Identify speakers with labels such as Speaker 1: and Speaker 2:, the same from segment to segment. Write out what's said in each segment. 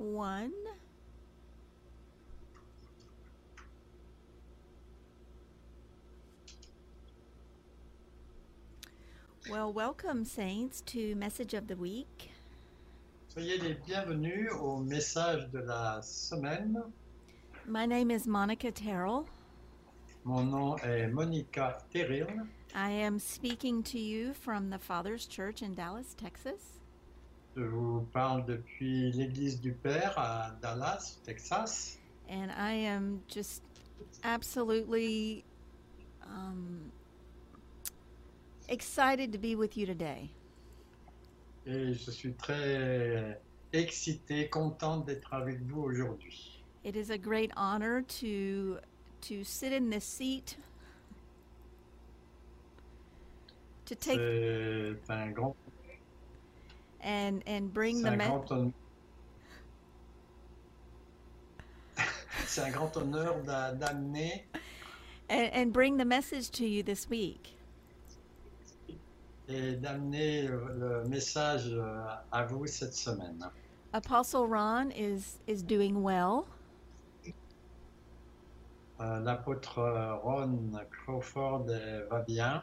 Speaker 1: 1. Well, welcome, Saints, to Message of the Week.
Speaker 2: Soyez les bienvenus au message de la semaine.
Speaker 1: My name is Monica Terrell.
Speaker 2: Mon nom est Monica Terril.
Speaker 1: I am speaking to you from the Father's Church in Dallas, Texas.
Speaker 2: Je vous parle depuis l'église du Père à Dallas, Texas.
Speaker 1: And I am just absolutely um, excited to be with you today.
Speaker 2: Et je suis très excité, contente d'être avec vous aujourd'hui.
Speaker 1: It is a great honor to to sit in this seat to take
Speaker 2: C'est un grand,
Speaker 1: and and bring the
Speaker 2: un
Speaker 1: me-
Speaker 2: grand hon- C'est un grand honneur d'amener
Speaker 1: and, and bring the message to you this week.
Speaker 2: et d'amener le message euh, à vous cette semaine.
Speaker 1: Apostle Ron is is doing well.
Speaker 2: Euh, L'apôtre Ron Crawford va bien.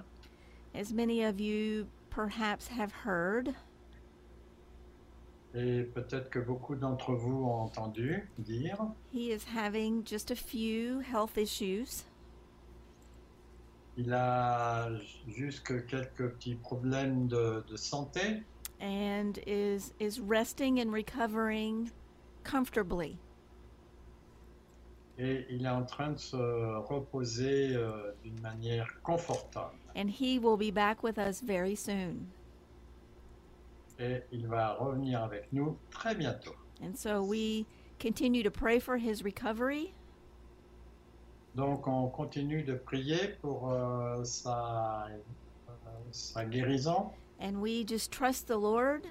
Speaker 1: As many of you perhaps have heard,
Speaker 2: Et peut-être que beaucoup d'entre vous ont entendu dire,
Speaker 1: he is having just a few health issues.
Speaker 2: il a juste quelques petits problèmes de, de santé
Speaker 1: and is is resting and recovering comfortably.
Speaker 2: et il est en train de se reposer euh, d'une manière confortable.
Speaker 1: And he will be back with us very soon.
Speaker 2: Et il va revenir avec nous très bientôt.
Speaker 1: And so we continue to pray for his recovery.
Speaker 2: Donc on continue de prier pour euh, sa, euh, sa guérison.
Speaker 1: And we just trust the Lord.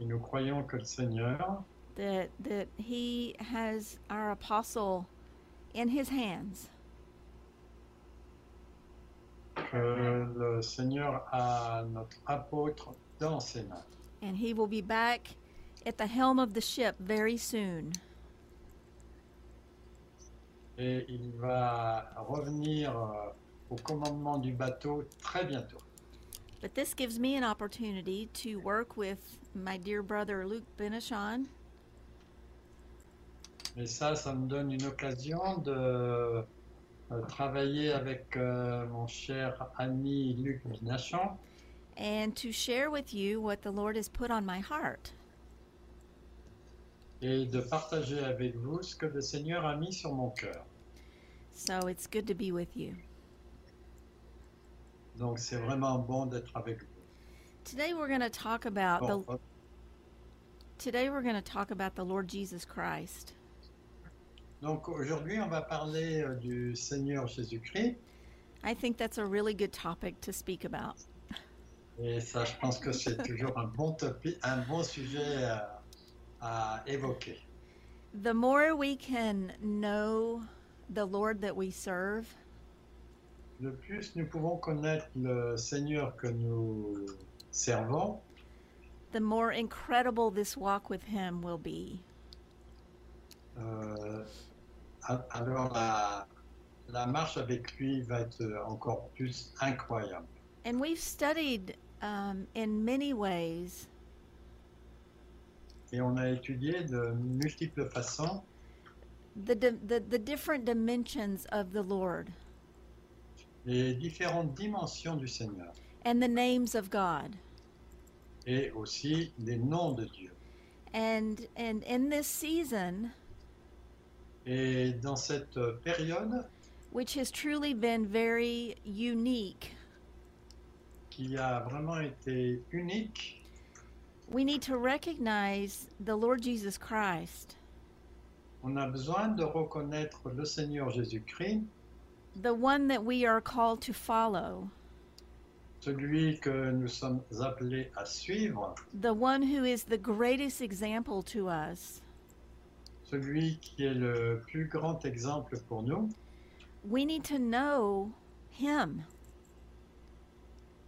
Speaker 2: Et nous croyons que le Seigneur
Speaker 1: that that he has our apostle in his hands
Speaker 2: que le Seigneur a notre apôtre dans ses mains.
Speaker 1: and he will be back at the helm of the ship very soon.
Speaker 2: Et il va revenir euh, au commandement du bateau très bientôt.
Speaker 1: But this gives me an opportunity to work with my dear brother Luke Benishon
Speaker 2: Et ça, ça me donne une occasion de Euh, travailler avec euh, mon cher ami Luc Binachon
Speaker 1: and to share with you what the Lord has put on my heart.
Speaker 2: et de partager avec vous ce que le Seigneur a mis sur mon cœur.
Speaker 1: So it's good to be with you.
Speaker 2: Donc c'est vraiment bon d'être avec vous.
Speaker 1: Today we're going to talk about
Speaker 2: Bon,
Speaker 1: the today we're going to talk about the Lord Jesus Christ.
Speaker 2: Donc aujourd'hui, on va parler euh, du Seigneur Jésus-Christ.
Speaker 1: I think that's a really good topic to speak about.
Speaker 2: Et ça, je pense que c'est toujours un bon topic, un bon sujet euh, à évoquer.
Speaker 1: The more we can know the Lord that we serve,
Speaker 2: De plus, nous pouvons connaître le Seigneur que nous servons,
Speaker 1: the more incredible this walk with him will be.
Speaker 2: euh, alors la, la marche avec lui va être encore plus incroyable.
Speaker 1: And we've studied um, in many ways
Speaker 2: Et on a étudié de multiples façons
Speaker 1: the, the the different dimensions of the Lord
Speaker 2: les différentes dimensions du Seigneur
Speaker 1: and the names of God.
Speaker 2: et aussi les noms de Dieu.
Speaker 1: And and in this season,
Speaker 2: Et dans cette euh, période
Speaker 1: which has truly been very unique,
Speaker 2: qui a vraiment été unique,
Speaker 1: we need to recognize the Lord Jesus Christ,
Speaker 2: on a besoin de reconnaître le Seigneur Jésus-Christ,
Speaker 1: the one that we are called to follow,
Speaker 2: celui que nous sommes appelés à suivre,
Speaker 1: the one who is the greatest example to us.
Speaker 2: Celui qui est le plus grand exemple pour nous.
Speaker 1: We need to know him,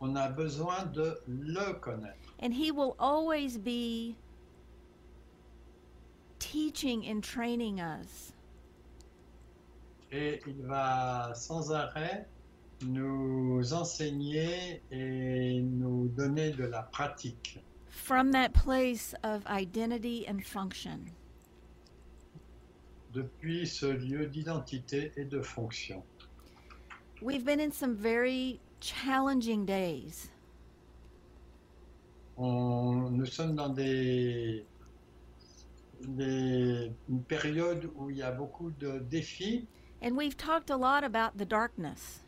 Speaker 2: On a besoin de le connaître.
Speaker 1: and he will always be teaching and training us.
Speaker 2: Et il va sans arrêt nous enseigner et nous donner de la pratique
Speaker 1: from that place of identity and function.
Speaker 2: Depuis ce lieu d'identité et de fonction.
Speaker 1: We've been in some very challenging days.
Speaker 2: On- nous sommes dans des, des- une période où il y a beaucoup de défis
Speaker 1: And we've talked a lot about the darkness.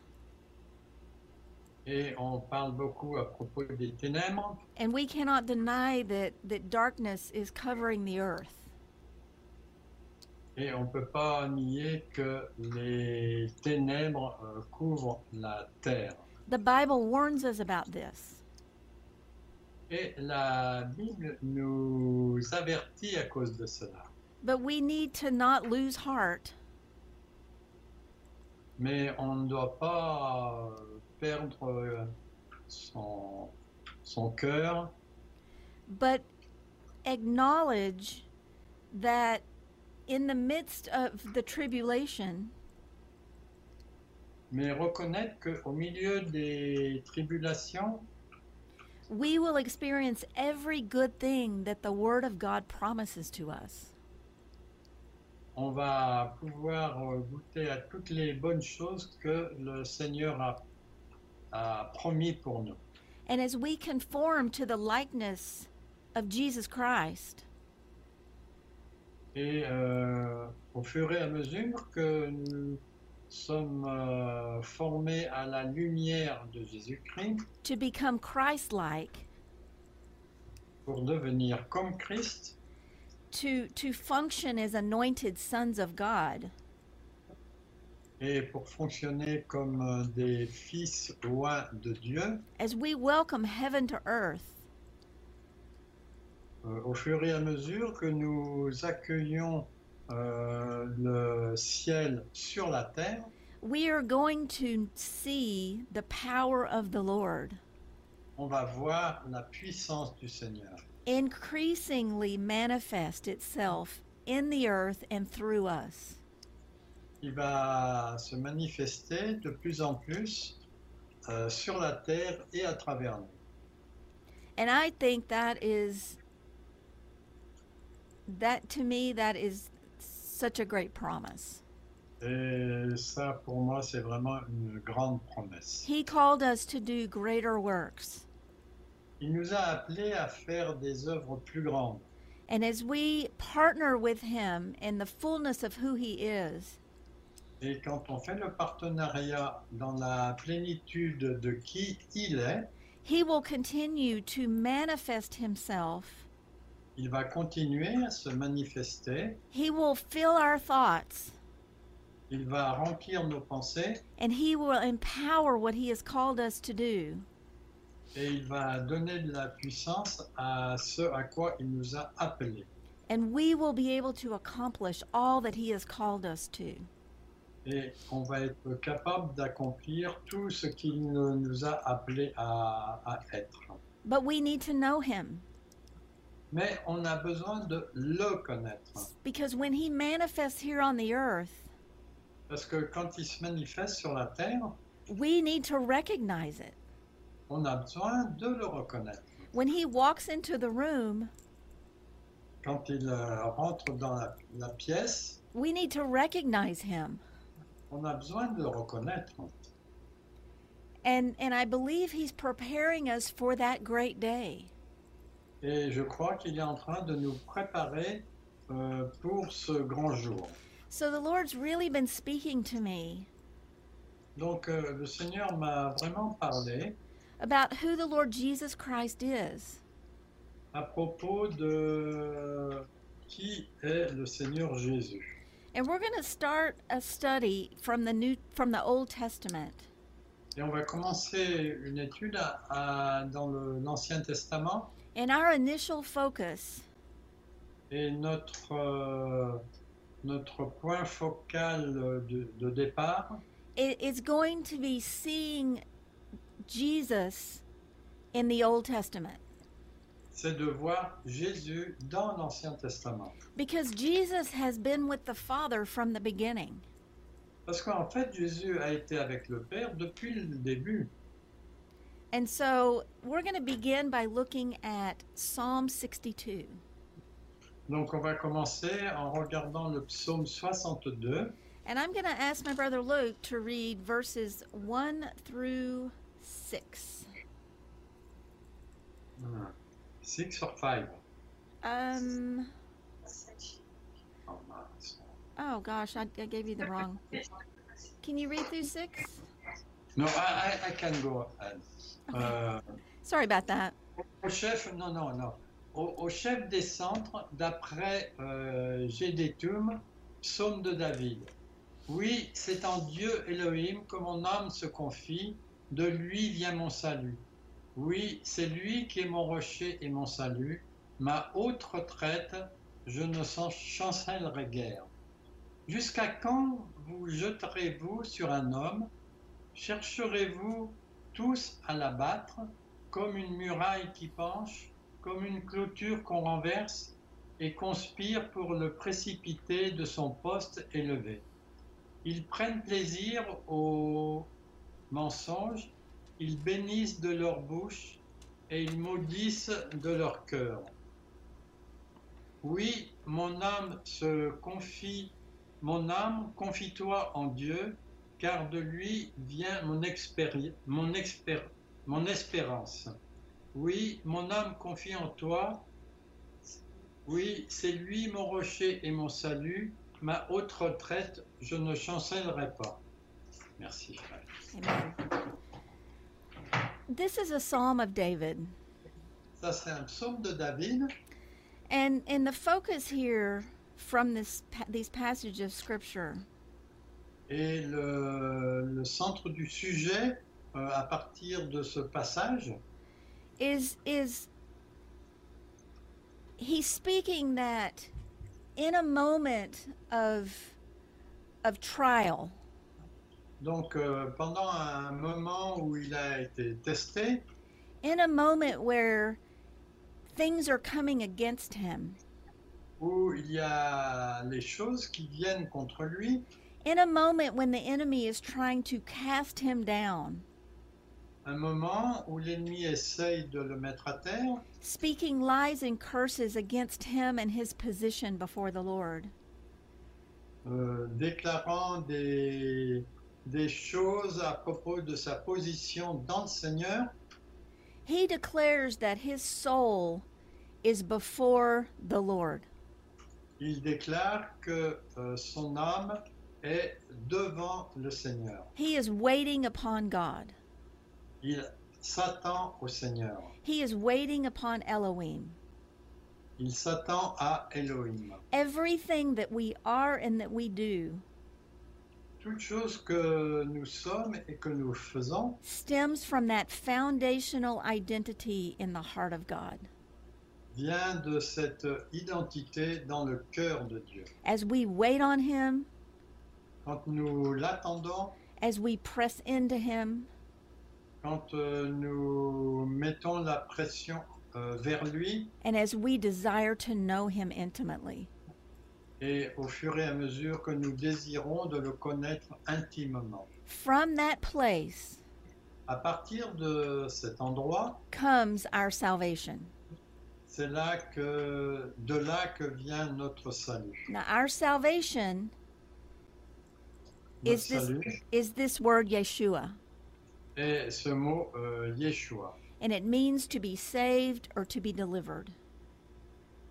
Speaker 2: et on parle beaucoup à propos des ténèbres
Speaker 1: And we cannot deny that, that darkness is covering the earth.
Speaker 2: Et on ne peut pas nier que les ténèbres euh, couvrent la terre.
Speaker 1: The Bible warns us about this.
Speaker 2: Et la Bible nous avertit à cause de cela.
Speaker 1: But we need to not lose heart
Speaker 2: Mais on ne doit pas euh, perdre euh, son, son cœur,
Speaker 1: but acknowledge that in the midst of the tribulation,
Speaker 2: mais reconnaître qu'au milieu des tribulations,
Speaker 1: we will experience every good thing that the Word of God promises to us.
Speaker 2: on va pouvoir euh, goûter à toutes les bonnes choses que le Seigneur a, a promis pour nous.
Speaker 1: And as we conform to the likeness of Jesus Christ,
Speaker 2: Et euh, au fur et à mesure que nous sommes euh, formés à la lumière de Jésus-Christ
Speaker 1: to become Christ like,
Speaker 2: pour devenir comme Christ,
Speaker 1: to, to function as anointed sons of God,
Speaker 2: et pour fonctionner comme euh, des fils loin de Dieu,
Speaker 1: as we welcome heaven to earth,
Speaker 2: au fur et à mesure que nous accueillons euh, le ciel sur la terre,
Speaker 1: we are going to see the power of the Lord
Speaker 2: on va voir la puissance du Seigneur
Speaker 1: increasingly manifest itself in the earth and through us.
Speaker 2: qui va se manifester de plus en plus euh, sur la terre et à travers nous.
Speaker 1: And I think that is that to me that is such a great promise.
Speaker 2: Et ça, pour moi, c'est vraiment une grande promesse.
Speaker 1: He called us to do greater works.
Speaker 2: Il nous a appelés à faire des œuvres plus grandes.
Speaker 1: And as we partner with him in the fullness of who he is,
Speaker 2: Et quand on fait le partenariat dans la plénitude de qui il est,
Speaker 1: he will continue to manifest himself.
Speaker 2: Il va continuer à se manifester,
Speaker 1: He will fill our thoughts
Speaker 2: il va remplir nos pensées
Speaker 1: and he will empower what he has called us to do.
Speaker 2: et il va donner de la puissance à ce à quoi il nous a appelés.
Speaker 1: And we will be able to accomplish all that he has called us to.
Speaker 2: Et on va être capable d'accomplir tout ce qu'il nous a appelés à, à être.
Speaker 1: But we need to know him
Speaker 2: Mais on a besoin de le connaître.
Speaker 1: because when he manifests here on the earth,
Speaker 2: Parce que quand il se manifeste sur la terre,
Speaker 1: we need to recognize it.
Speaker 2: on a besoin de le reconnaître.
Speaker 1: When he walks into the room,
Speaker 2: Quand il euh, rentre dans la, la pièce,
Speaker 1: we need to recognize him.
Speaker 2: on a besoin de le reconnaître.
Speaker 1: And and I believe he's preparing us for that great day.
Speaker 2: Et je crois qu'il est en train de nous préparer euh, pour ce grand jour.
Speaker 1: So the Lord's really been speaking to me
Speaker 2: Donc euh, le Seigneur m'a vraiment parlé
Speaker 1: about who the Lord Jesus Christ is.
Speaker 2: à propos de qui est le Seigneur Jésus.
Speaker 1: And we're going to start a study from the new from the Old Testament.
Speaker 2: Et on va commencer une étude à- à- dans l'Ancien Testament.
Speaker 1: And our initial focus
Speaker 2: Et notre, euh, notre point focal de, de départ,
Speaker 1: i- is going to be seeing Jesus in the Old Testament.
Speaker 2: c'est de voir Jésus dans l'Ancien Testament.
Speaker 1: Because Jesus has been with the Father from the beginning.
Speaker 2: Parce qu'en fait, Jésus a été avec le Père depuis le début.
Speaker 1: And so we're going to begin by looking at Psalm 62.
Speaker 2: Donc on va commencer en regardant le psaume 62.
Speaker 1: And I'm going to ask my brother Luke to read verses 1 through 6.
Speaker 2: Six or five?
Speaker 1: Um,
Speaker 2: Oh,
Speaker 1: oh gosh, I, I gave you the wrong. Can you read through 6?
Speaker 2: No, I, I, I can go ahead. Euh,
Speaker 1: Sorry about that.
Speaker 2: au chef, non, non, non. Au, au chef des centres, d'après euh, Gédétum, psaume de David. Oui, c'est en Dieu Elohim que mon âme se confie, de lui vient mon salut. Oui, c'est lui qui est mon rocher et mon salut, ma haute retraite, je ne s'en chancellerai guère. Jusqu'à quand vous jeterez-vous sur un homme? Chercherez-vous tous à l'abattre, comme une muraille qui penche, comme une clôture qu'on renverse, et conspire pour le précipiter de son poste élevé. Ils prennent plaisir au mensonge, ils bénissent de leur bouche, et ils maudissent de leur cœur. Oui, mon âme se confie, mon âme, confie-toi en Dieu, car de lui vient mon, mon, espérance. Oui, mon âme confie en toi. Oui, c'est lui mon rocher et mon salut, ma haute retraite, je ne chancellerai pas. Merci, frère.
Speaker 1: Amen. This is a psalm of David.
Speaker 2: Ça, c'est un psaume de David.
Speaker 1: And and the focus here from this these passages of scripture
Speaker 2: Et le, le centre du sujet, euh, à partir de ce passage,
Speaker 1: is is he's speaking that in a moment of of trial.
Speaker 2: Donc euh, pendant un moment où il a été testé,
Speaker 1: in a moment where things are coming against him.
Speaker 2: où il y a les choses qui viennent contre lui,
Speaker 1: in a moment when the enemy is trying to cast him down.
Speaker 2: Un moment où l'ennemi essaye de le mettre à terre,
Speaker 1: speaking lies and curses against him and his position before the Lord.
Speaker 2: Euh, déclarant des, des choses à propos de sa position dans le Seigneur,
Speaker 1: he declares that his soul is before the Lord.
Speaker 2: Il déclare que euh, son âme est devant le Seigneur.
Speaker 1: he is waiting upon God
Speaker 2: Il s'attend au Seigneur.
Speaker 1: He is waiting upon Elohim.
Speaker 2: Il s'attend à Elohim.
Speaker 1: Everything that we are and that we do
Speaker 2: Toute chose que nous sommes et que nous faisons
Speaker 1: stems from that foundational identity in the heart of God.
Speaker 2: vient de cette identité dans le cœur de Dieu.
Speaker 1: As we wait on Him,
Speaker 2: Quand nous l'attendons,
Speaker 1: as we press into Him,
Speaker 2: quand euh, nous mettons la pression euh, vers lui
Speaker 1: and as we desire to know Him intimately,
Speaker 2: et au fur et à mesure que nous désirons de le connaître intimement.
Speaker 1: from that place
Speaker 2: À partir de cet endroit,
Speaker 1: comes our salvation.
Speaker 2: c'est là que de là que vient notre salut.
Speaker 1: Now, our salvation is this
Speaker 2: salut
Speaker 1: is this word Yeshua,
Speaker 2: est ce mot euh, Yeshua.
Speaker 1: and it means to be saved or to be delivered.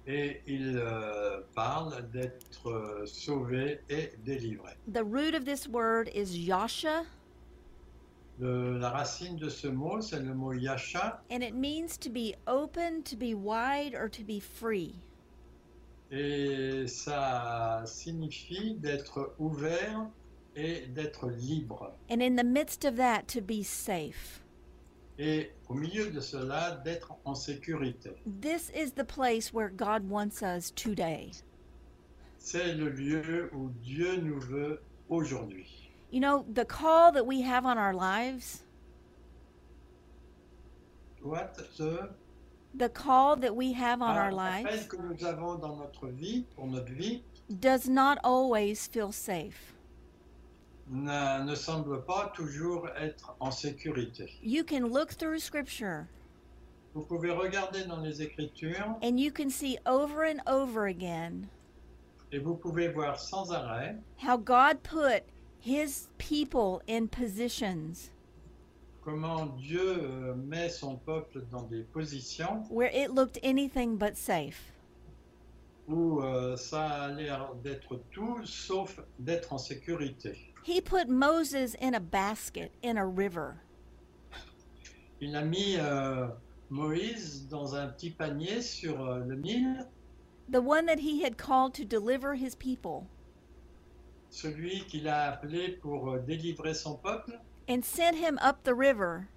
Speaker 2: Et il euh, parle d'être euh, sauvé et délivré.
Speaker 1: The root of this word is Yasha,
Speaker 2: Le- la racine de ce mot, c'est le mot Yasha,
Speaker 1: and it means to be open, to be wide, or to be free.
Speaker 2: et ça signifie d'être ouvert et d'être libre.
Speaker 1: And in the midst of that, to be safe.
Speaker 2: Et au milieu de cela, d'être en sécurité.
Speaker 1: This is the place where God wants us today.
Speaker 2: C'est le lieu où Dieu nous veut aujourd'hui.
Speaker 1: You know, the call that we have on our lives,
Speaker 2: What the,
Speaker 1: The call that we have on ah,
Speaker 2: our
Speaker 1: lives
Speaker 2: que nous avons dans notre vie, pour notre vie,
Speaker 1: does not always feel safe.
Speaker 2: Ne, ne semble pas toujours être en sécurité.
Speaker 1: You can look through scripture
Speaker 2: Vous pouvez regarder dans les Écritures
Speaker 1: and you can see over and over again
Speaker 2: et vous pouvez voir sans arrêt
Speaker 1: how God put his people in positions
Speaker 2: comment Dieu euh, met son peuple dans des positions
Speaker 1: where it looked anything but safe.
Speaker 2: où euh, ça a l'air d'être tout sauf d'être en sécurité.
Speaker 1: He put Moses in a basket in a river.
Speaker 2: Il a mis euh, Moïse dans un petit panier sur euh, le Nil,
Speaker 1: the one that he had called to deliver his people,
Speaker 2: celui qu'il a appelé pour euh, délivrer son peuple,
Speaker 1: and sent him up the river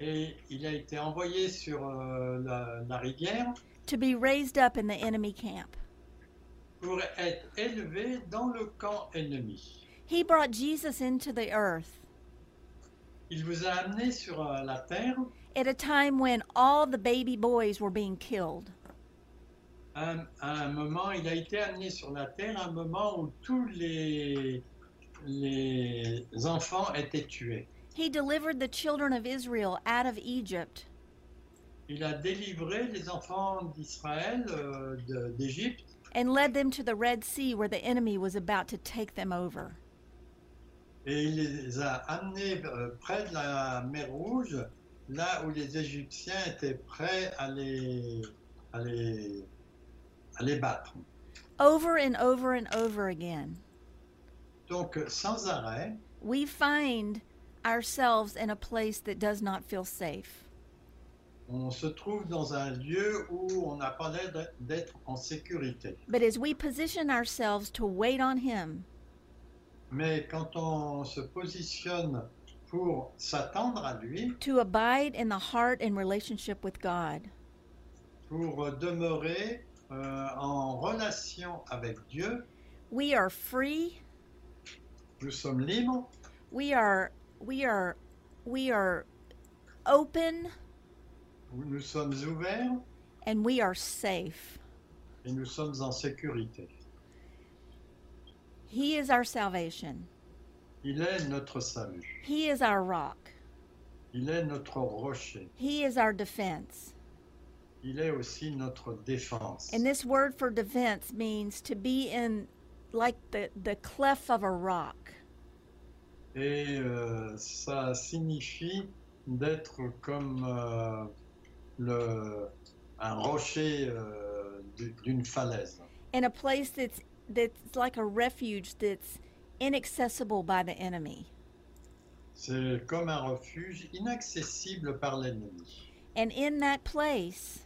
Speaker 2: et il a été envoyé sur euh, la, la rivière
Speaker 1: to be raised up in the enemy camp.
Speaker 2: pour être élevé dans le camp ennemi.
Speaker 1: He brought Jesus into the earth
Speaker 2: Il vous a amené sur euh, la terre
Speaker 1: at a time when all the baby boys were being killed.
Speaker 2: un, à un moment, il a été amené sur la terre à un moment où tous les, les enfants étaient tués.
Speaker 1: He delivered the children of Israel out of Egypt
Speaker 2: Il a délivré les enfants d'Israël euh, d'Égypte
Speaker 1: and led them to the Red Sea where the enemy was about to take them over.
Speaker 2: Et il les a amenés euh, près de la mer Rouge, là où les Égyptiens étaient prêts à les, à les, à les battre.
Speaker 1: Over and over and over again,
Speaker 2: Donc, sans arrêt,
Speaker 1: we find ourselves in a place that does not feel safe.
Speaker 2: on se trouve dans un lieu où on n'a pas l'air d'être en sécurité.
Speaker 1: But as we position ourselves to wait on Him,
Speaker 2: Mais quand on se positionne pour s'attendre à lui,
Speaker 1: to abide in the heart and relationship with God,
Speaker 2: pour demeurer euh, en relation avec Dieu,
Speaker 1: we are free.
Speaker 2: nous sommes libres,
Speaker 1: We are we are we are open
Speaker 2: nous sommes ouverts
Speaker 1: and we are safe.
Speaker 2: et nous sommes en sécurité.
Speaker 1: He is our salvation.
Speaker 2: Il est notre salut,
Speaker 1: He is our rock.
Speaker 2: il est notre rocher,
Speaker 1: He is our defense.
Speaker 2: il est aussi notre défense.
Speaker 1: And this word for defense means to be in like the, the cleft of a rock.
Speaker 2: Et euh, ça signifie d'être comme euh, le, un rocher euh, d'une falaise.
Speaker 1: In a place that's that's like a refuge that's inaccessible by the enemy.
Speaker 2: C'est comme un refuge inaccessible par l'ennemi.
Speaker 1: And in that place,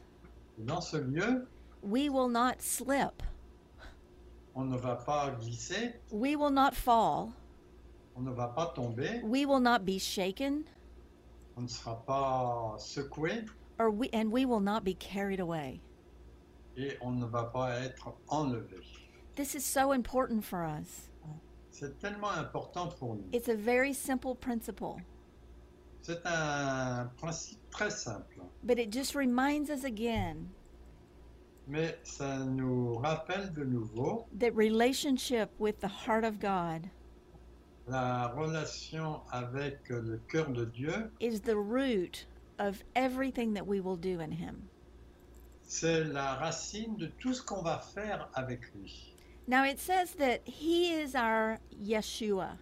Speaker 2: Dans ce lieu,
Speaker 1: we will not slip.
Speaker 2: on ne va pas glisser,
Speaker 1: We will not fall.
Speaker 2: on ne va pas tomber,
Speaker 1: We will not be shaken
Speaker 2: on ne sera pas secoué
Speaker 1: or we and we will not be carried away.
Speaker 2: et on ne va pas être enlevé.
Speaker 1: This is so important for us.
Speaker 2: C'est tellement important pour nous.
Speaker 1: It's a very simple principle,
Speaker 2: C'est un principe très simple,
Speaker 1: but it just reminds us again
Speaker 2: mais ça nous rappelle de nouveau
Speaker 1: that relationship with the heart of God
Speaker 2: la relation avec le cœur de Dieu.
Speaker 1: is the root of everything that we will do in Him.
Speaker 2: C'est la racine de tout ce qu'on va faire avec lui.
Speaker 1: Now it says that He is our Yeshua.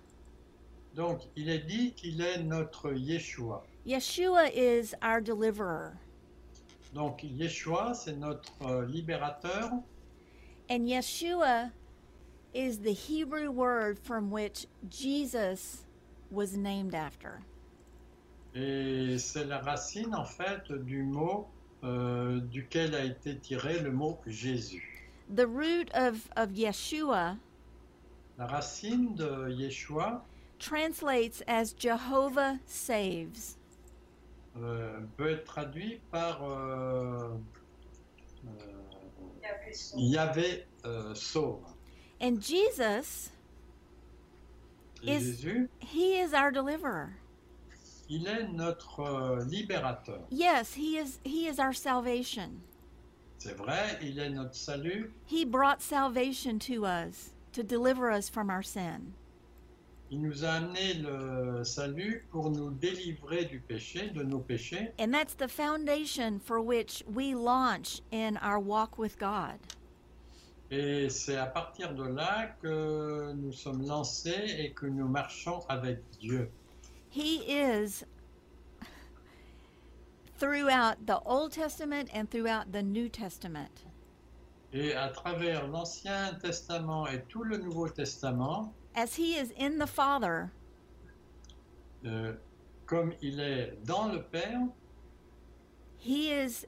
Speaker 2: Donc, il est dit qu'il est notre Yeshua.
Speaker 1: Yeshua is our deliverer.
Speaker 2: Donc, Yeshua, c'est notre euh, libérateur.
Speaker 1: And Yeshua is the Hebrew word from which Jesus was named after.
Speaker 2: Et c'est la racine, en fait, du mot euh, duquel a été tiré le mot Jésus.
Speaker 1: The root of, of Yeshua
Speaker 2: La racine de Yeshua
Speaker 1: translates as Jehovah saves.
Speaker 2: euh, peut être traduit par euh, euh, Yahvé euh, sauve.
Speaker 1: And Jesus,
Speaker 2: Et
Speaker 1: Is-
Speaker 2: Jésus,
Speaker 1: He is our deliverer.
Speaker 2: il est notre euh, libérateur.
Speaker 1: Yes, he is he is our salvation.
Speaker 2: C'est vrai, il est notre salut.
Speaker 1: He brought salvation to us to deliver us from our sin.
Speaker 2: Il nous a amené le salut pour nous délivrer du péché, de nos péchés.
Speaker 1: And that's the foundation for which we launch in our walk with God.
Speaker 2: Et c'est à partir de là que nous sommes lancés et que nous marchons avec Dieu.
Speaker 1: He is throughout the Old Testament and throughout the New Testament.
Speaker 2: Et à travers l'Ancien Testament et tout le Nouveau Testament,
Speaker 1: As he is in the Father,
Speaker 2: euh, comme il est dans le Père,
Speaker 1: he is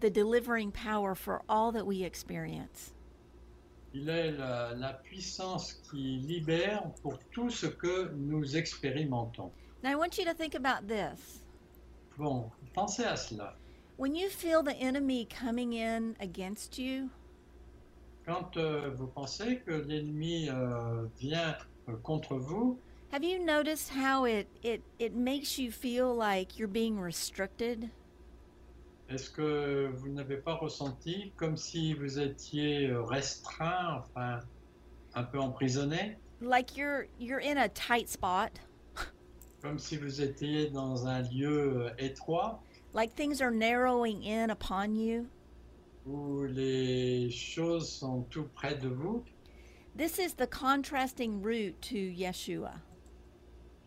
Speaker 1: the delivering power for all that we experience.
Speaker 2: il est la, la puissance qui libère pour tout ce que nous expérimentons.
Speaker 1: Now I want you to think about this.
Speaker 2: Bon, pensez à cela.
Speaker 1: When you feel the enemy coming in against you,
Speaker 2: Quand euh, vous pensez que l'ennemi euh, vient euh, contre vous,
Speaker 1: have you noticed how it, it, it makes you feel like you're being restricted?
Speaker 2: est-ce que vous n'avez pas ressenti comme si vous étiez euh, restreint, enfin un peu emprisonné,
Speaker 1: Like you're you're in a tight spot,
Speaker 2: comme si vous étiez dans un lieu euh, étroit
Speaker 1: like things are narrowing in upon you?
Speaker 2: où les choses sont tout près de vous.
Speaker 1: This is the contrasting root to Yeshua.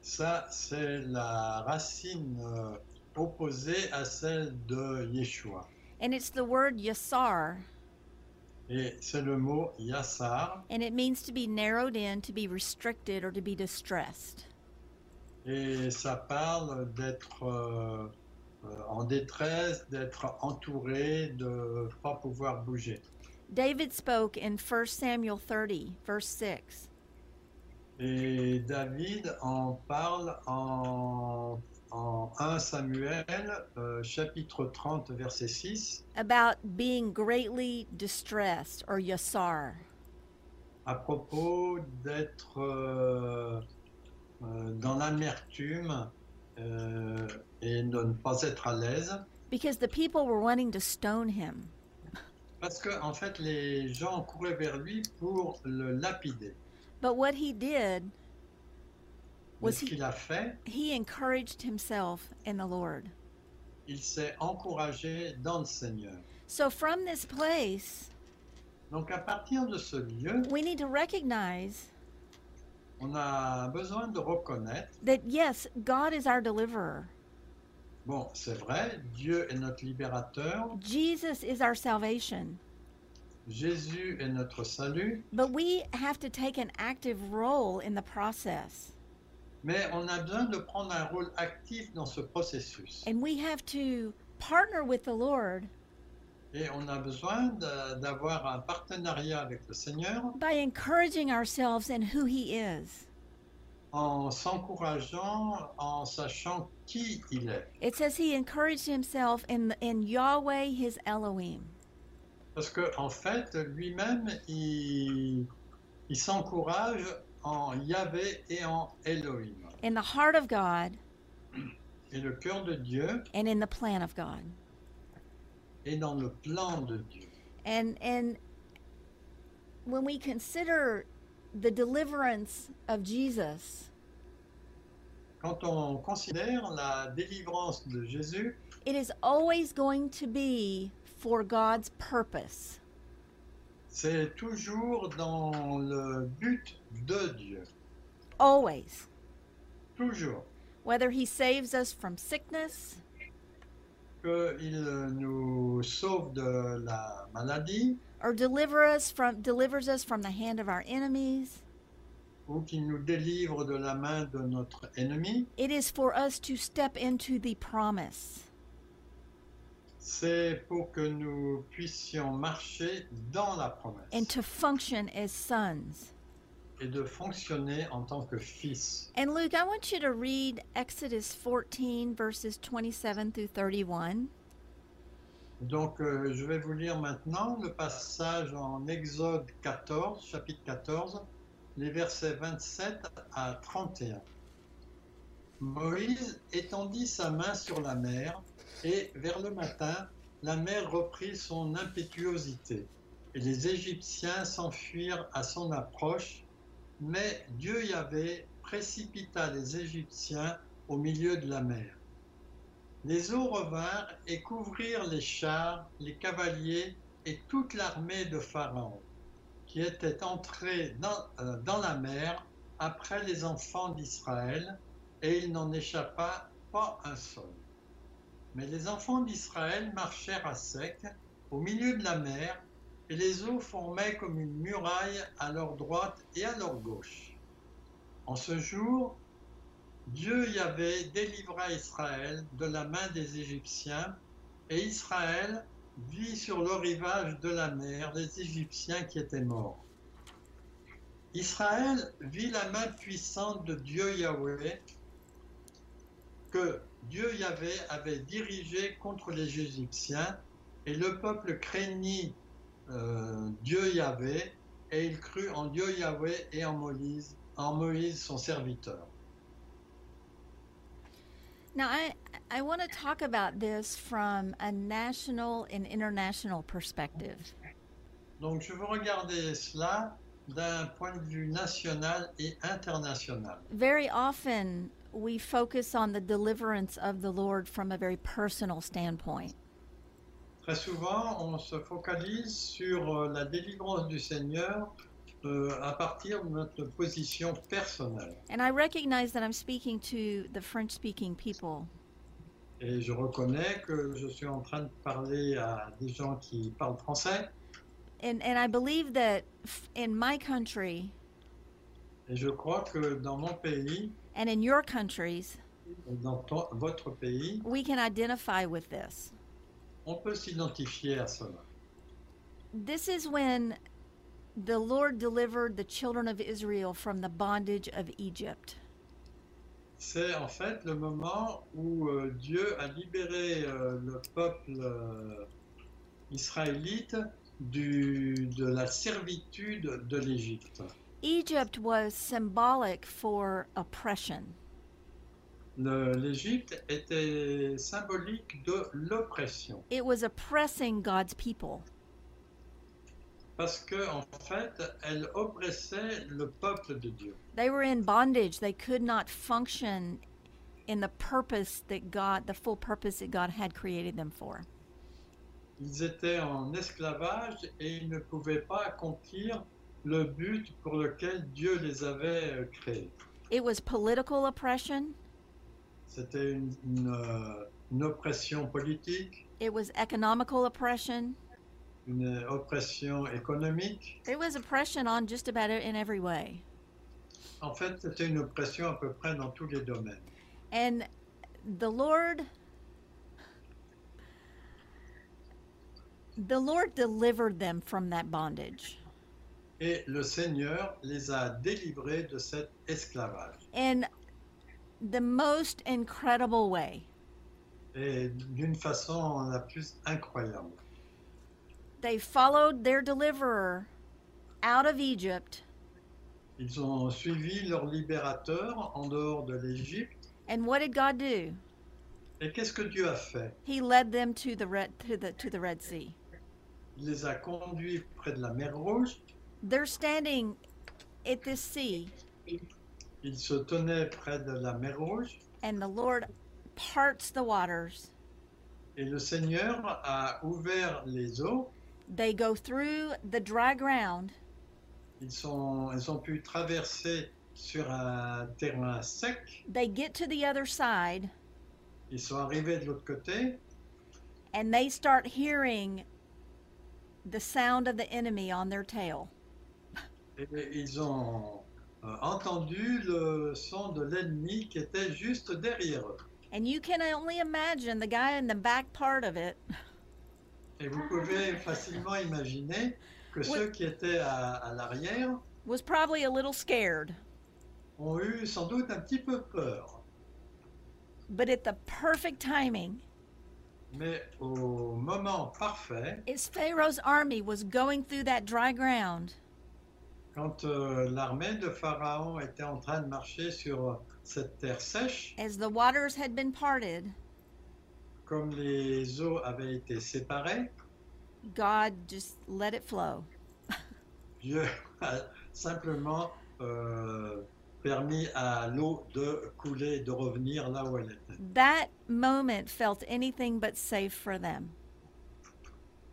Speaker 2: Ça, c'est la racine euh, opposée à celle de Yeshua.
Speaker 1: And it's the word yasar,
Speaker 2: Et c'est le mot yassar.
Speaker 1: and it means to be narrowed in, to be restricted, or to be distressed.
Speaker 2: Et ça parle d'être euh, euh, en détresse, d'être entouré, de ne pas pouvoir bouger.
Speaker 1: David spoke in 1 Samuel 30, verse 6.
Speaker 2: Et David en parle en, en 1 Samuel, euh, chapitre 30, verset 6,
Speaker 1: about being greatly distressed or yasar.
Speaker 2: à propos d'être euh, dans l'amertume euh, et de ne pas être à l'aise.
Speaker 1: Because the people were wanting to stone him.
Speaker 2: Parce que en fait, les gens couraient vers lui pour le lapider.
Speaker 1: But what he did
Speaker 2: Mais
Speaker 1: was
Speaker 2: ce
Speaker 1: he,
Speaker 2: qu'il a fait,
Speaker 1: he encouraged himself in the Lord.
Speaker 2: il s'est encouragé dans le Seigneur.
Speaker 1: So from this place,
Speaker 2: Donc à partir de ce lieu,
Speaker 1: we need to recognize
Speaker 2: on a besoin de reconnaître,
Speaker 1: that yes, God is our deliverer.
Speaker 2: bon, c'est vrai, Dieu est notre libérateur,
Speaker 1: Jesus is our salvation.
Speaker 2: Jésus est notre salut,
Speaker 1: But we have to take an active role in the process.
Speaker 2: mais on a besoin de prendre un rôle actif dans ce processus.
Speaker 1: And we have to partner with the Lord
Speaker 2: Et on a besoin d'avoir un partenariat avec le Seigneur
Speaker 1: by encouraging ourselves in who He is.
Speaker 2: en s'encourageant, en sachant qui il est.
Speaker 1: It says He encouraged Himself in, in Yahweh, His Elohim.
Speaker 2: Parce qu'en en fait, lui-même, il, il s'encourage en Yahvé et en Elohim.
Speaker 1: in the heart of God
Speaker 2: Et le cœur de Dieu
Speaker 1: and in the plan of God.
Speaker 2: Est dans le plan de Dieu.
Speaker 1: And and when we consider the deliverance of Jesus,
Speaker 2: Quand on considère la délivrance de Jésus,
Speaker 1: it is always going to be for God's purpose.
Speaker 2: c'est toujours dans le but de Dieu.
Speaker 1: Always.
Speaker 2: Toujours.
Speaker 1: Whether he saves us from sickness,
Speaker 2: Qu'il nous sauve de la maladie
Speaker 1: or deliver us from delivers us from the hand of our enemies,
Speaker 2: ou qu'il nous délivre de la main de notre ennemi,
Speaker 1: it is for us to step into the promise.
Speaker 2: c'est pour que nous puissions marcher dans la promesse
Speaker 1: and to function as sons.
Speaker 2: Et de fonctionner en tant que fils.
Speaker 1: And Luke, I want you to read Exodus 14, verses 27 through 31.
Speaker 2: Donc, euh, je vais vous lire maintenant le passage en Exode 14, chapitre 14, les versets 27 à 31. Moïse étendit sa main sur la mer, et vers le matin, la mer reprit son impétuosité, et les Égyptiens s'enfuirent à son approche, mais Dieu Yahvé précipita les Égyptiens au milieu de la mer. Les eaux revinrent et couvrirent les chars, les cavaliers et toute l'armée de Pharaon, qui était entrée dans, euh, dans la mer après les enfants d'Israël, et il n'en échappa pas un seul. Mais les enfants d'Israël marchèrent à sec au milieu de la mer, et les eaux formaient comme une muraille à leur droite et à leur gauche. En ce jour, Dieu y délivra Israël de la main des Égyptiens, et Israël vit sur le rivage de la mer les Égyptiens qui étaient morts. Israël vit la main puissante de Dieu Yahweh que Dieu Yahvé avait dirigé contre les Égyptiens, et le peuple craignit euh, Dieu Yahvé, et il crut en Dieu Yahvé et en Moïse, en Moïse son serviteur.
Speaker 1: Now, I, I want to talk about this from a national and international perspective.
Speaker 2: Donc je veux regarder cela d'un point de vue national et international.
Speaker 1: Very often, we focus on the deliverance of the Lord from a very personal standpoint.
Speaker 2: Très souvent, on se focalise sur euh, la délivrance du Seigneur euh, à partir de notre position personnelle.
Speaker 1: And I recognize that I'm speaking to the French speaking people.
Speaker 2: Et je reconnais que je suis en train de parler à des gens qui parlent français.
Speaker 1: And, and I believe that f- in my country
Speaker 2: Et je crois que dans mon pays,
Speaker 1: and in your countries,
Speaker 2: et dans to- votre pays,
Speaker 1: we can identify with this.
Speaker 2: On peut s'identifier à cela.
Speaker 1: This is when the Lord delivered the children of Israel from the bondage of Egypt.
Speaker 2: C'est en fait le moment où euh, Dieu a libéré euh, le peuple euh, israélite du, de la servitude de l'Égypte.
Speaker 1: Egypt was symbolic for oppression.
Speaker 2: L'Égypte était symbolique de l'oppression.
Speaker 1: It was oppressing God's people.
Speaker 2: Parce que en fait, elle oppressait le peuple de Dieu.
Speaker 1: They were in bondage. They could not function in the purpose that God, the full purpose that God had created them for.
Speaker 2: Ils étaient en esclavage et ils ne pouvaient pas accomplir le but pour lequel Dieu les avait euh, créés.
Speaker 1: It was political oppression,
Speaker 2: C'était une, une, euh, une oppression politique,
Speaker 1: it was economical oppression,
Speaker 2: une oppression économique.
Speaker 1: it was oppression on just about in every way.
Speaker 2: En fait, c'était une oppression à peu près dans tous les domaines.
Speaker 1: And the Lord the Lord delivered them from that bondage.
Speaker 2: Et le Seigneur les a délivrés de cet esclavage.
Speaker 1: In the most incredible way.
Speaker 2: Et d'une façon la plus incroyable.
Speaker 1: They followed their deliverer out of Egypt,
Speaker 2: Ils ont suivi leur libérateur en dehors de l'Égypte.
Speaker 1: and what did God do?
Speaker 2: Et qu'est-ce que Dieu a fait
Speaker 1: He led them to the red to the to the Red Sea.
Speaker 2: Il les a conduits près de la mer Rouge.
Speaker 1: They're standing at this sea,
Speaker 2: Ils se tenaient près de la mer Rouge.
Speaker 1: and the Lord parts the waters.
Speaker 2: Et le Seigneur a ouvert les eaux.
Speaker 1: They go through the dry ground,
Speaker 2: Ils, sont, ils ont pu traverser sur un terrain sec.
Speaker 1: they get to the other side,
Speaker 2: Ils sont arrivés de l'autre côté.
Speaker 1: and they start hearing the sound of the enemy on their tail.
Speaker 2: Et ils ont entendu le son de l'ennemi qui était juste derrière eux.
Speaker 1: And you can only imagine the guy in the back part of it
Speaker 2: Et vous pouvez facilement imaginer que
Speaker 1: Oui.
Speaker 2: ceux qui étaient à, à l'arrière
Speaker 1: was probably a little scared.
Speaker 2: ont eu sans doute un petit peu peur.
Speaker 1: But at the perfect timing,
Speaker 2: Mais au moment parfait,
Speaker 1: as Pharaoh's army was going through that dry ground,
Speaker 2: quand euh, l'armée de Pharaon était en train de marcher sur cette terre sèche,
Speaker 1: as the waters had been parted,
Speaker 2: comme les eaux avaient été séparées,
Speaker 1: God just let it flow.
Speaker 2: Dieu a simplement euh, permis à l'eau de couler, de revenir là où elle était.
Speaker 1: That moment felt anything but safe for them.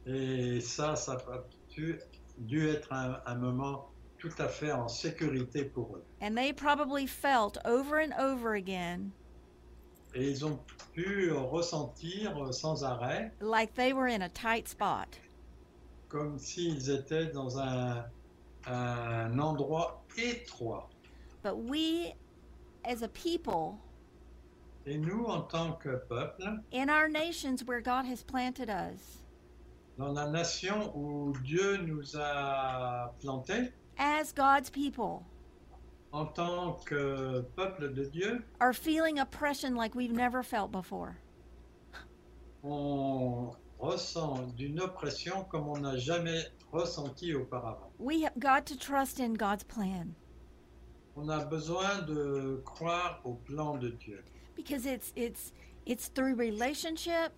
Speaker 2: Et ça, ça a dû, dû être un, un moment tout à fait en sécurité pour eux.
Speaker 1: And they probably felt over and over again
Speaker 2: Et ils ont pu ressentir sans arrêt
Speaker 1: like they were in a tight spot.
Speaker 2: comme s'ils étaient dans un, un endroit étroit.
Speaker 1: But we, as a people,
Speaker 2: Et nous, en tant que peuple,
Speaker 1: in our nations where God has planted us,
Speaker 2: dans la nation où Dieu nous a plantés,
Speaker 1: as God's people,
Speaker 2: en tant que peuple de Dieu,
Speaker 1: are feeling oppression like we've never felt before.
Speaker 2: on ressent d'une oppression comme on n'a jamais ressenti auparavant.
Speaker 1: We have got to trust in God's plan
Speaker 2: On a besoin de croire au plan de Dieu.
Speaker 1: because it's it's it's through relationship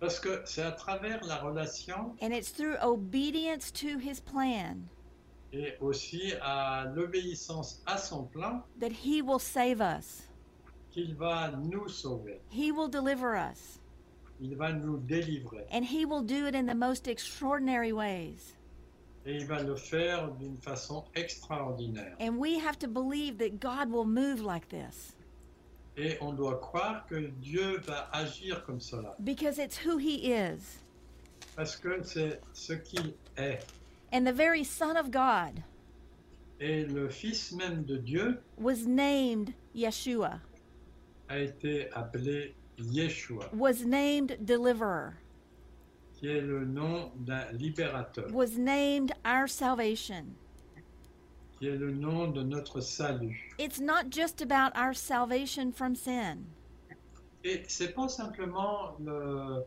Speaker 2: Parce que c'est à travers la relation
Speaker 1: and it's through obedience to his plan
Speaker 2: et aussi à l'obéissance à son plan
Speaker 1: that he will save us.
Speaker 2: qu'il va nous sauver.
Speaker 1: He will deliver us
Speaker 2: Il va nous délivrer.
Speaker 1: and he will do it in the most extraordinary ways.
Speaker 2: Et il va le faire d'une façon extraordinaire.
Speaker 1: And we have to believe that God will move like this
Speaker 2: Et on doit croire que Dieu va agir comme cela.
Speaker 1: because it's who he is.
Speaker 2: Parce que c'est ce qu'il est.
Speaker 1: And the very son of God
Speaker 2: Et le Fils même de Dieu
Speaker 1: was named Yeshua,
Speaker 2: a été appelé Yeshua,
Speaker 1: was named deliverer,
Speaker 2: qui est le nom d'un libérateur,
Speaker 1: was named our salvation.
Speaker 2: qui est le nom de notre salut.
Speaker 1: It's not just about our salvation from sin.
Speaker 2: Et c'est pas simplement le-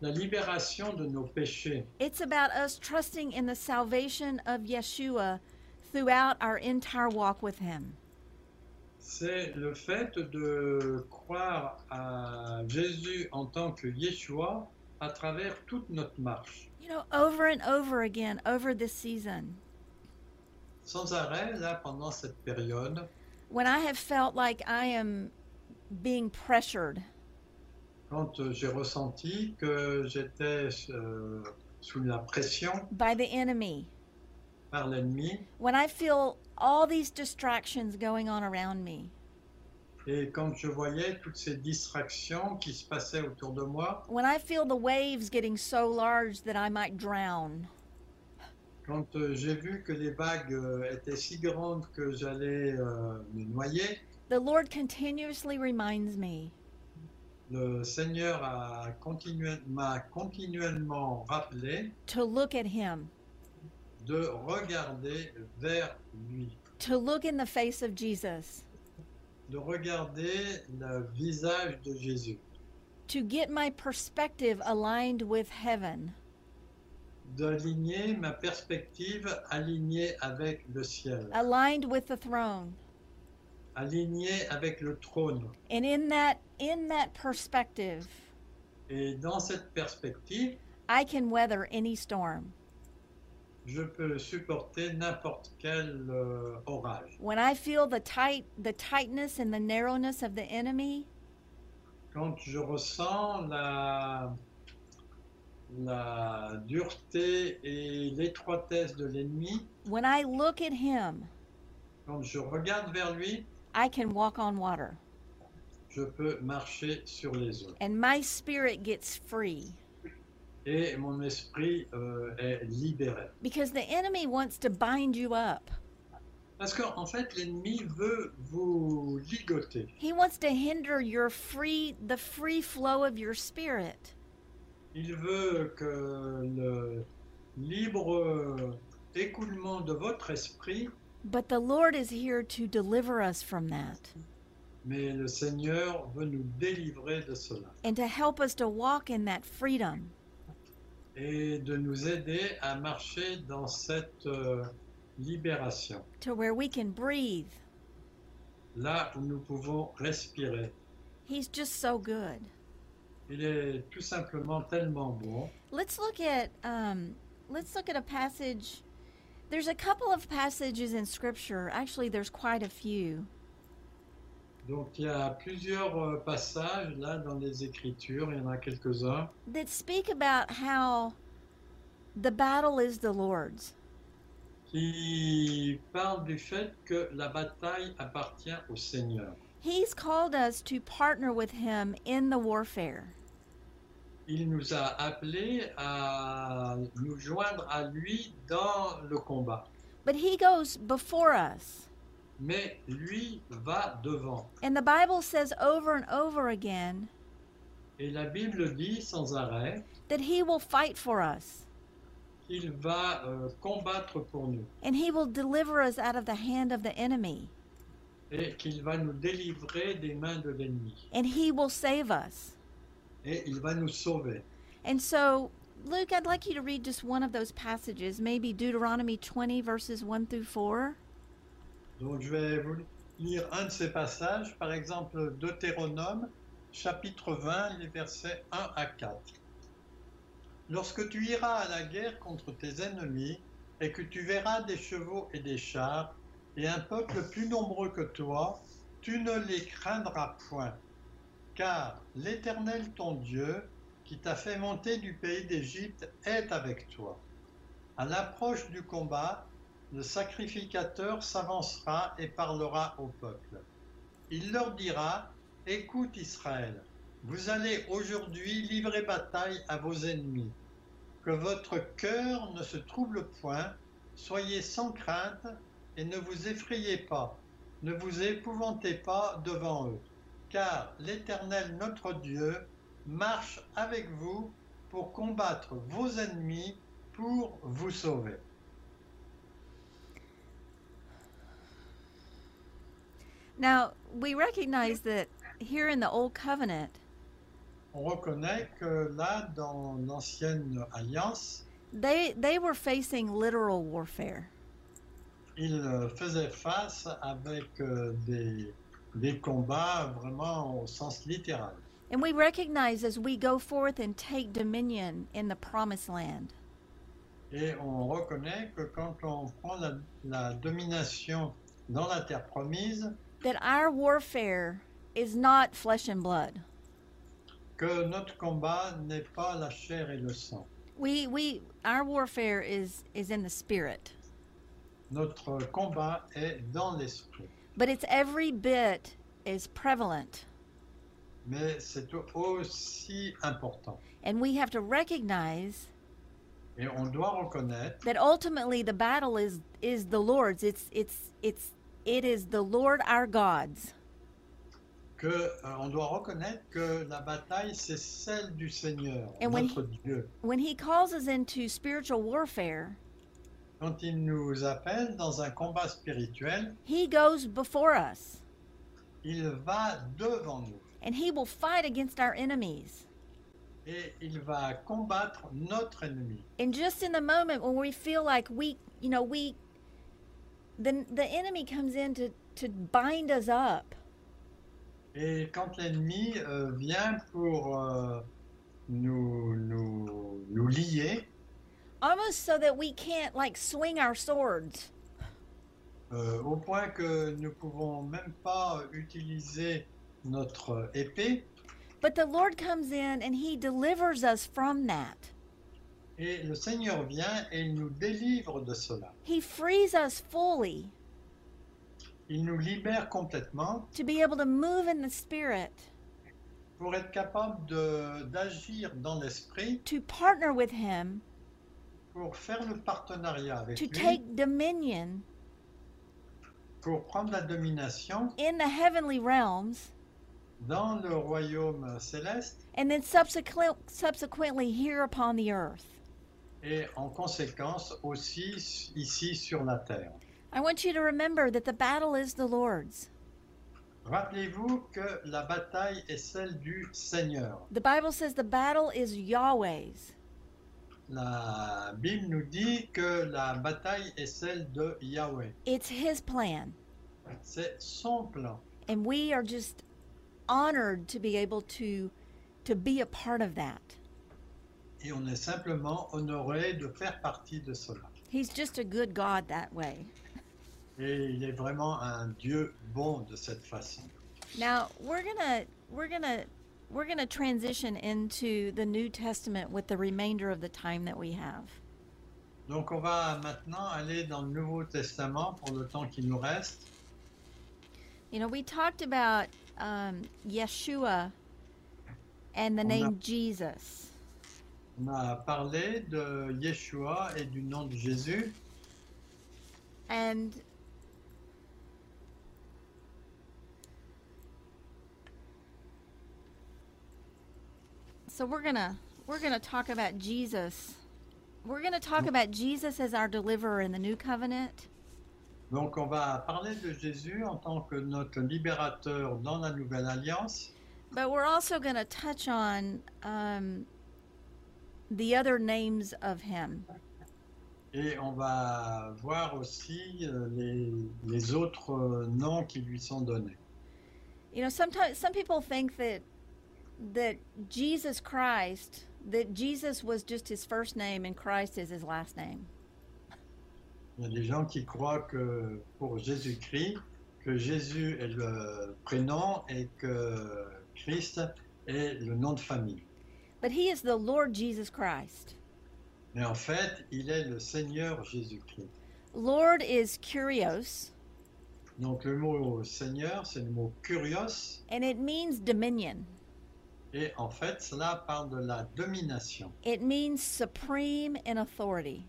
Speaker 2: la libération de nos péchés,
Speaker 1: It's about us trusting in the salvation of Yeshua throughout our entire walk with him.
Speaker 2: c'est le fait de croire à Jésus en tant que Yeshua à travers toute notre marche.
Speaker 1: You know, over and over again over this season,
Speaker 2: Sans arrêt, là, pendant cette période,
Speaker 1: when I have felt like I am being pressured,
Speaker 2: quand euh, j'ai ressenti que j'étais euh, sous la pression
Speaker 1: by the enemy,
Speaker 2: par l'ennemi,
Speaker 1: when I feel all these distractions going on around me,
Speaker 2: et quand je voyais toutes ces distractions qui se passaient autour de moi,
Speaker 1: when I feel the waves getting so large that I might drown,
Speaker 2: quand euh, j'ai vu que les vagues euh, étaient si grandes que j'allais euh, me noyer,
Speaker 1: the Lord continuously reminds me
Speaker 2: le Seigneur m'a continuellement rappelé
Speaker 1: to look at Him,
Speaker 2: de regarder vers lui,
Speaker 1: to look in the face of Jesus,
Speaker 2: de regarder le visage de Jésus,
Speaker 1: to get my perspective aligned with heaven,
Speaker 2: d'aligner ma perspective alignée avec le ciel,
Speaker 1: aligned with the throne.
Speaker 2: Alignée avec le trône.
Speaker 1: And in that in that perspective,
Speaker 2: Et dans cette perspective,
Speaker 1: I can weather any storm.
Speaker 2: je peux supporter n'importe quel euh, orage.
Speaker 1: When I feel the tight the tightness and the narrowness of the enemy,
Speaker 2: Quand je ressens la, la dureté et l'étroitesse de l'ennemi,
Speaker 1: when I look at him,
Speaker 2: quand je regarde vers lui,
Speaker 1: I can walk on water
Speaker 2: je peux marcher sur les eaux.
Speaker 1: and my spirit gets free
Speaker 2: Et mon esprit euh, est libéré.
Speaker 1: because the enemy wants to bind you up.
Speaker 2: Parce qu'en en fait, l'ennemi veut vous ligoter.
Speaker 1: He wants to hinder your free the free flow of your spirit.
Speaker 2: Il veut que le libre écoulement de votre esprit,
Speaker 1: But the Lord is here to deliver us from that
Speaker 2: mais le Seigneur veut nous délivrer de cela
Speaker 1: and to help us to walk in that freedom.
Speaker 2: et de nous aider à marcher dans cette euh, libération,
Speaker 1: to where we can breathe.
Speaker 2: là où nous pouvons respirer.
Speaker 1: He's just so good.
Speaker 2: Il est tout simplement tellement bon.
Speaker 1: Let's look at um, let's look at a passage. There's a couple of passages in Scripture. Actually, there's quite a few
Speaker 2: Donc il y a plusieurs euh, passages là dans les Écritures, il y en a quelques-uns,
Speaker 1: that speak about how the battle is the Lord's.
Speaker 2: qui parlent du fait que la bataille appartient au Seigneur.
Speaker 1: He's called us to partner with Him in the warfare.
Speaker 2: Il nous a appelés à nous joindre à lui dans le combat.
Speaker 1: But He goes before us.
Speaker 2: Mais lui va devant.
Speaker 1: And the Bible says over and over again
Speaker 2: Et la Bible dit sans arrêt
Speaker 1: that He will fight for us
Speaker 2: qu'il va euh, combattre pour nous
Speaker 1: and He will deliver us out of the hand of the enemy
Speaker 2: et qu'il va nous délivrer des mains de l'ennemi
Speaker 1: and He will save us.
Speaker 2: Et il va nous sauver.
Speaker 1: And so, Luke, I'd like you to read just one of those passages, maybe Deuteronomy 20, verses 1 through 4.
Speaker 2: Donc je vais vous lire un de ces passages, par exemple Deutéronome chapitre 20, les versets 1 à 4. Lorsque tu iras à la guerre contre tes ennemis et que tu verras des chevaux et des chars et un peuple plus nombreux que toi, tu ne les craindras point, car l'Éternel ton Dieu, qui t'a fait monter du pays d'Égypte, est avec toi. À l'approche du combat, le sacrificateur s'avancera et parlera au peuple. Il leur dira, Écoute Israël, vous allez aujourd'hui livrer bataille à vos ennemis. Que votre cœur ne se trouble point, soyez sans crainte et ne vous effrayez pas, ne vous épouvantez pas devant eux, car l'Éternel notre Dieu marche avec vous pour combattre vos ennemis, pour vous sauver.
Speaker 1: Now, we recognize that here in the Old Covenant,
Speaker 2: On reconnaît que là, dans l'ancienne alliance,
Speaker 1: they, they were facing literal warfare.
Speaker 2: il euh, faisait face avec euh, des, des combats vraiment au sens littéral.
Speaker 1: And we recognize as we go forth and take dominion in the promised land,
Speaker 2: Et on reconnaît que quand on prend la, la domination dans la terre promise,
Speaker 1: that our warfare is not flesh and blood.
Speaker 2: que notre combat n'est pas la chair et le sang.
Speaker 1: We, we, our warfare is, is in the spirit,
Speaker 2: Notre combat est dans l'esprit.
Speaker 1: But it's every bit as prevalent.
Speaker 2: Mais c'est aussi important.
Speaker 1: And we have to recognize
Speaker 2: Et on doit reconnaître
Speaker 1: that ultimately the battle is is the Lord's. It's it's it's it is the Lord our God's.
Speaker 2: que euh, on doit reconnaître que la bataille c'est celle du Seigneur,
Speaker 1: And when
Speaker 2: notre Dieu.
Speaker 1: When he calls us into spiritual warfare,
Speaker 2: Quand il nous appelle dans un combat spirituel,
Speaker 1: he goes before us
Speaker 2: il va devant nous
Speaker 1: and he will fight against our enemies.
Speaker 2: et il va combattre notre ennemi.
Speaker 1: And just in the moment when we feel like we, you know, we the the enemy comes in to to bind us up.
Speaker 2: Et quand l'ennemi euh, vient pour euh, nous, nous, nous lier,
Speaker 1: Almost so that we can't like swing our swords.
Speaker 2: euh, au point que nous pouvons même pas utiliser notre épée,
Speaker 1: But the Lord comes in and he delivers us from that.
Speaker 2: et le Seigneur vient et il nous délivre de cela.
Speaker 1: He frees us fully
Speaker 2: Il nous libère complètement
Speaker 1: to be able to move in the spirit,
Speaker 2: pour être capable d'agir dans l'esprit,
Speaker 1: to partner with him,
Speaker 2: pour faire le partenariat avec
Speaker 1: to
Speaker 2: lui,
Speaker 1: take dominion
Speaker 2: pour prendre la domination
Speaker 1: in the heavenly realms,
Speaker 2: dans le royaume céleste
Speaker 1: and then subsequent, subsequently here upon the earth.
Speaker 2: et en conséquence aussi ici sur la terre.
Speaker 1: I want you to remember that the battle is the Lord's.
Speaker 2: Rappelez-vous que la bataille est celle du Seigneur.
Speaker 1: The Bible says the battle is Yahweh's.
Speaker 2: La Bible nous dit que la bataille est celle de Yahweh.
Speaker 1: It's His plan.
Speaker 2: C'est son plan.
Speaker 1: And we are just honored to be able to to be a part of that.
Speaker 2: Et on est simplement honoré de faire partie de cela.
Speaker 1: He's just a good God that way.
Speaker 2: Et il est vraiment un Dieu bon de cette façon.
Speaker 1: Now, we're going to we're going to we're going to transition into the New Testament with the remainder of the time that we have.
Speaker 2: Donc on va maintenant aller dans le Nouveau Testament pour le temps qui nous reste.
Speaker 1: You know, we talked about um, Yeshua and the
Speaker 2: On a-
Speaker 1: name Jesus.
Speaker 2: On a parlé de Yeshua et du nom de Jésus.
Speaker 1: And so we're going to we're going to talk about Jesus. We're going to talk about Jesus as our deliverer in the new covenant.
Speaker 2: Donc on va parler de Jésus en tant que notre libérateur dans la Nouvelle Alliance.
Speaker 1: But we're also going to touch on um, the other names of him.
Speaker 2: Et on va voir aussi euh, les, les autres euh, noms qui lui sont donnés.
Speaker 1: You know, sometimes some people think that that Jesus Christ, that Jesus was just his first name and Christ is his last name.
Speaker 2: Il y a des gens qui croient que pour Jésus-Christ, que Jésus est le prénom et que Christ est le nom de famille.
Speaker 1: But he is the Lord Jesus Christ.
Speaker 2: Mais en fait, il est le Seigneur Jésus-Christ.
Speaker 1: Lord is kurios,
Speaker 2: Donc le mot Seigneur, c'est le mot kurios.
Speaker 1: and it means dominion.
Speaker 2: Et en fait, cela parle de la domination.
Speaker 1: It means supreme in authority.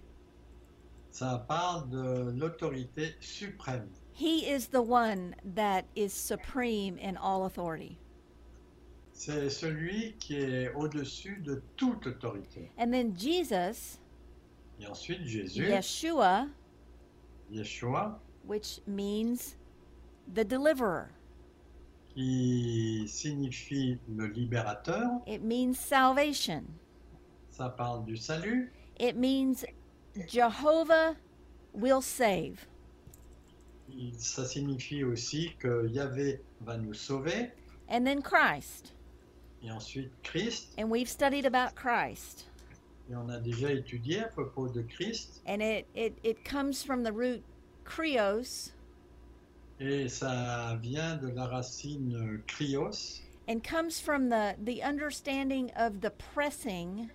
Speaker 2: Ça parle de l'autorité suprême.
Speaker 1: He is the one that is supreme in all authority.
Speaker 2: C'est celui qui est au-dessus de toute autorité.
Speaker 1: And then Jesus,
Speaker 2: Et ensuite, Jésus,
Speaker 1: Yeshua,
Speaker 2: Yeshua,
Speaker 1: which means the deliverer.
Speaker 2: Qui signifie le libérateur.
Speaker 1: It means salvation.
Speaker 2: Ça parle du salut.
Speaker 1: It means Jehovah will save.
Speaker 2: Ça signifie aussi que Yahvé va nous sauver.
Speaker 1: And then Christ.
Speaker 2: Et ensuite, Christ.
Speaker 1: And we've studied about Christ.
Speaker 2: Et on a déjà étudié à propos de Christ.
Speaker 1: And it, it, it comes from the root krios
Speaker 2: Et ça vient de la racine krios,
Speaker 1: and comes from the, the understanding of the pressing.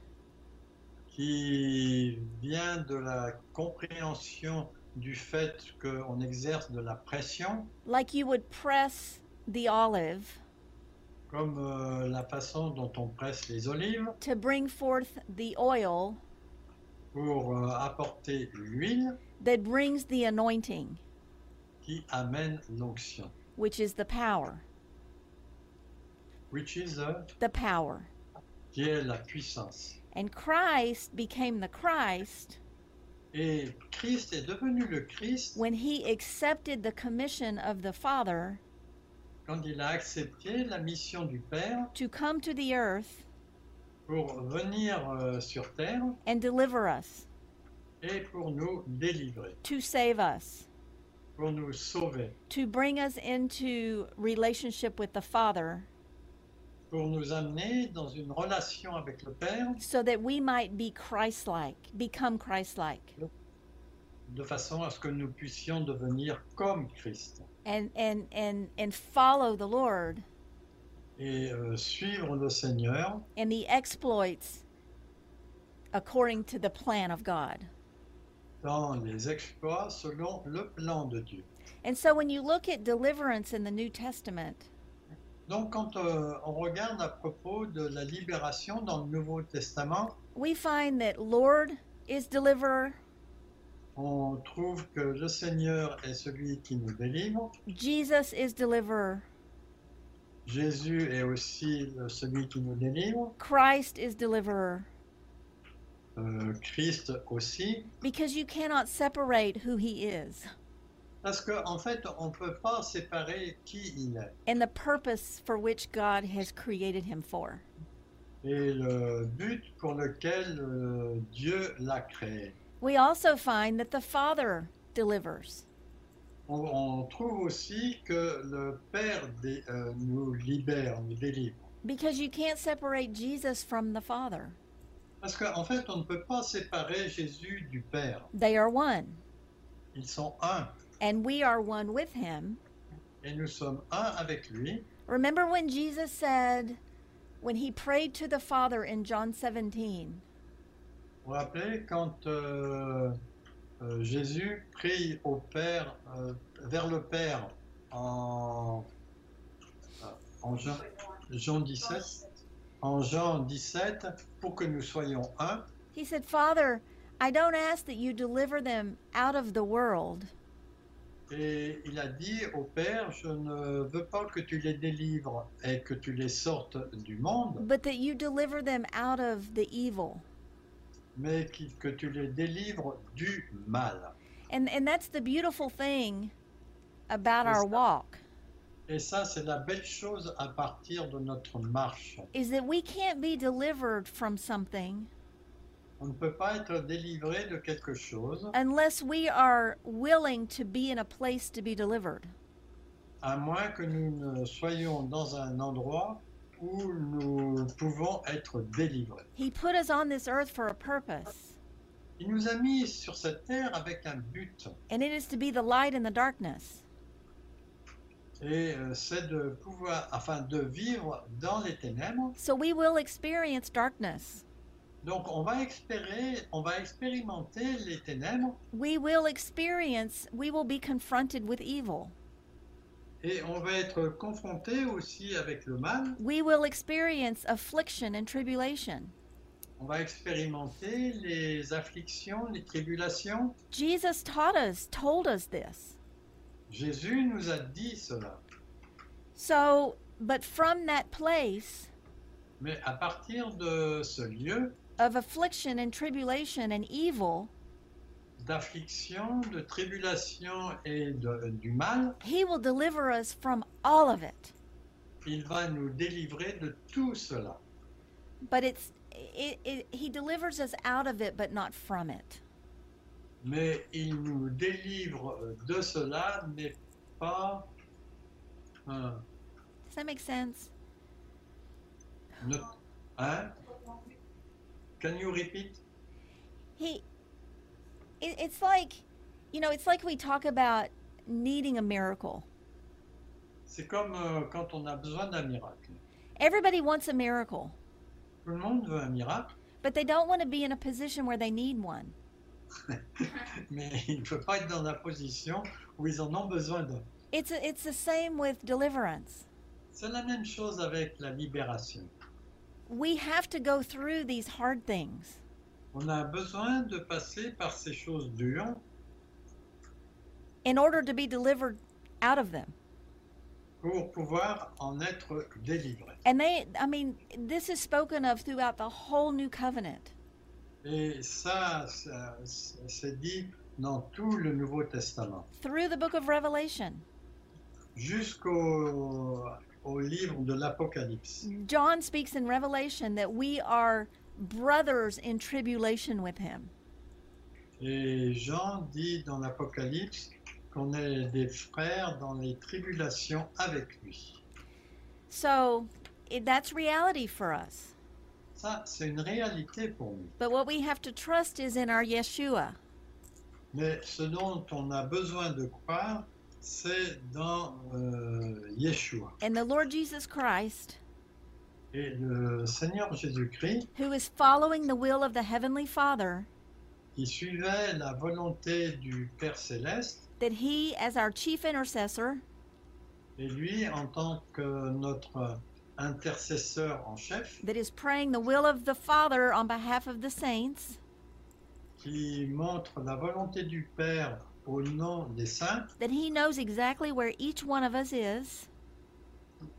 Speaker 2: Qui vient de la compréhension du fait qu'on exerce de la pression,
Speaker 1: like you would press the olive.
Speaker 2: Comme euh, la façon dont on presse les olives.
Speaker 1: To bring forth the oil.
Speaker 2: Pour euh, apporter l'huile.
Speaker 1: That brings the anointing,
Speaker 2: qui amène l'onction,
Speaker 1: which is the power.
Speaker 2: which is euh,
Speaker 1: The power.
Speaker 2: qui est la puissance.
Speaker 1: And Christ became the Christ
Speaker 2: Et Christ est devenu le Christ
Speaker 1: when he accepted the commission of the Father
Speaker 2: quand il a accepté la mission du Père
Speaker 1: to come to the earth
Speaker 2: pour venir euh, sur terre
Speaker 1: and deliver us,
Speaker 2: et pour nous délivrer,
Speaker 1: to save us,
Speaker 2: pour nous sauver,
Speaker 1: to bring us into relationship with the Father.
Speaker 2: Pour nous amener dans une relation avec le Père.
Speaker 1: So that we might be Christ like, become Christ like,
Speaker 2: de façon à ce que nous puissions devenir comme Christ.
Speaker 1: And, and, and, and follow the Lord.
Speaker 2: Et euh, suivre le Seigneur.
Speaker 1: And the exploits according to the plan of God.
Speaker 2: Dans les exploits selon le plan de Dieu.
Speaker 1: And so when you look at deliverance in the New Testament,
Speaker 2: Donc quand euh, on regarde à propos de la libération dans le Nouveau Testament,
Speaker 1: we find that Lord is deliverer,
Speaker 2: on trouve que le Seigneur est celui qui nous délivre,
Speaker 1: Jesus is deliverer,
Speaker 2: Jésus est aussi le- celui qui nous délivre,
Speaker 1: Christ is deliverer,
Speaker 2: euh, Christ aussi,
Speaker 1: because you cannot separate who he is
Speaker 2: parce qu'en en fait on ne peut pas séparer qui il est
Speaker 1: and the purpose for which God has created him for.
Speaker 2: et le but pour lequel euh, Dieu l'a créé.
Speaker 1: We also find that the Father delivers.
Speaker 2: On, on trouve aussi que le Père dé- euh, nous libère, nous délivre.
Speaker 1: Because you can't separate Jesus from the Father.
Speaker 2: Parce qu'en fait, on ne peut pas séparer Jésus du Père.
Speaker 1: They are one.
Speaker 2: Ils sont un.
Speaker 1: And we are one with him.
Speaker 2: Et nous sommes un avec lui.
Speaker 1: Remember when Jesus said, when he prayed to the Father in John 17,
Speaker 2: Vous vous rappelez quand euh, euh, Jésus prie au Père, euh, vers le Père en, euh, en Jean, Jean 17, en Jean 17, pour que nous soyons un,
Speaker 1: he said, Father, I don't ask that you deliver them out of the world,
Speaker 2: et il a dit au Père, je ne veux pas que tu les délivres et que tu les sortes du monde,
Speaker 1: but that you deliver them out of the evil.
Speaker 2: mais qui- que tu les délivres du mal.
Speaker 1: And and that's the beautiful thing about our
Speaker 2: Yes.
Speaker 1: walk
Speaker 2: Et ça, c'est la belle chose à partir de notre marche.
Speaker 1: is that we can't be delivered from something
Speaker 2: On ne peut pas être délivré de quelque chose
Speaker 1: unless we are willing to be in a place to be delivered.
Speaker 2: à moins que nous ne soyons dans un endroit où nous pouvons être délivrés.
Speaker 1: He put us on this earth for a purpose,
Speaker 2: Il nous a mis sur cette terre avec un but,
Speaker 1: and it is to be the light in the darkness.
Speaker 2: Et euh, c'est de pouvoir, afin de vivre dans les ténèbres.
Speaker 1: So we will experience darkness.
Speaker 2: Donc on va expérer, on va expérimenter les ténèbres,
Speaker 1: We will experience, we will be confronted with evil.
Speaker 2: et on va être confronté aussi avec le mal.
Speaker 1: We will experience affliction and tribulation.
Speaker 2: On va expérimenter les afflictions, les tribulations.
Speaker 1: Jesus taught us, told us this.
Speaker 2: Jésus nous a dit cela.
Speaker 1: So, but from that place
Speaker 2: Mais à partir de ce lieu
Speaker 1: of affliction and tribulation and evil,
Speaker 2: d'affliction, de tribulation et de- du mal,
Speaker 1: He will deliver us from all of it.
Speaker 2: il va nous délivrer de tout cela.
Speaker 1: But it's, it, it, He delivers us out of it, but not from it.
Speaker 2: Mais il nous délivre de cela, mais pas...
Speaker 1: Does that make sense?
Speaker 2: ne- hein? Can you repeat?
Speaker 1: He, it, it's like, you know, it's like we talk about needing a miracle.
Speaker 2: C'est comme euh, quand on a besoin d'un miracle.
Speaker 1: Everybody wants a miracle,
Speaker 2: Tout le monde veut un miracle,
Speaker 1: but they don't want to be in a position where they need one.
Speaker 2: mais il ne peut pas être dans la position où ils en ont besoin d'un.
Speaker 1: It's, a, it's the same with deliverance.
Speaker 2: C'est la même chose avec la libération.
Speaker 1: We have to go through these hard things.
Speaker 2: On a besoin de passer par ces choses dures
Speaker 1: in order to be delivered out of them.
Speaker 2: pour pouvoir en être délivré.
Speaker 1: And they, I mean, this is spoken of throughout the whole new covenant.
Speaker 2: Et ça, ça, c'est dit dans tout le Nouveau Testament,
Speaker 1: Through the book of Revelation,
Speaker 2: jusqu'au au livre de l'Apocalypse.
Speaker 1: John speaks in Revelation that we are brothers in tribulation with him.
Speaker 2: Et Jean dit dans l'Apocalypse qu'on est des frères dans les tribulations avec lui.
Speaker 1: So that's reality for us.
Speaker 2: Ça, c'est une réalité pour nous.
Speaker 1: But what we have to trust is in our Yeshua.
Speaker 2: Mais ce dont on a besoin de croire, c'est dans euh, Yeshua.
Speaker 1: And the Lord Jesus Christ,
Speaker 2: Et le Seigneur Jésus-Christ,
Speaker 1: who is following the will of the Heavenly Father,
Speaker 2: qui suivait la volonté du Père céleste,
Speaker 1: that he, as our chief intercessor,
Speaker 2: et lui, en tant que notre intercesseur en chef,
Speaker 1: that is praying the will of the Father on behalf of the saints,
Speaker 2: qui montre la volonté du Père au nom des saints,
Speaker 1: that he knows exactly where each one of us is,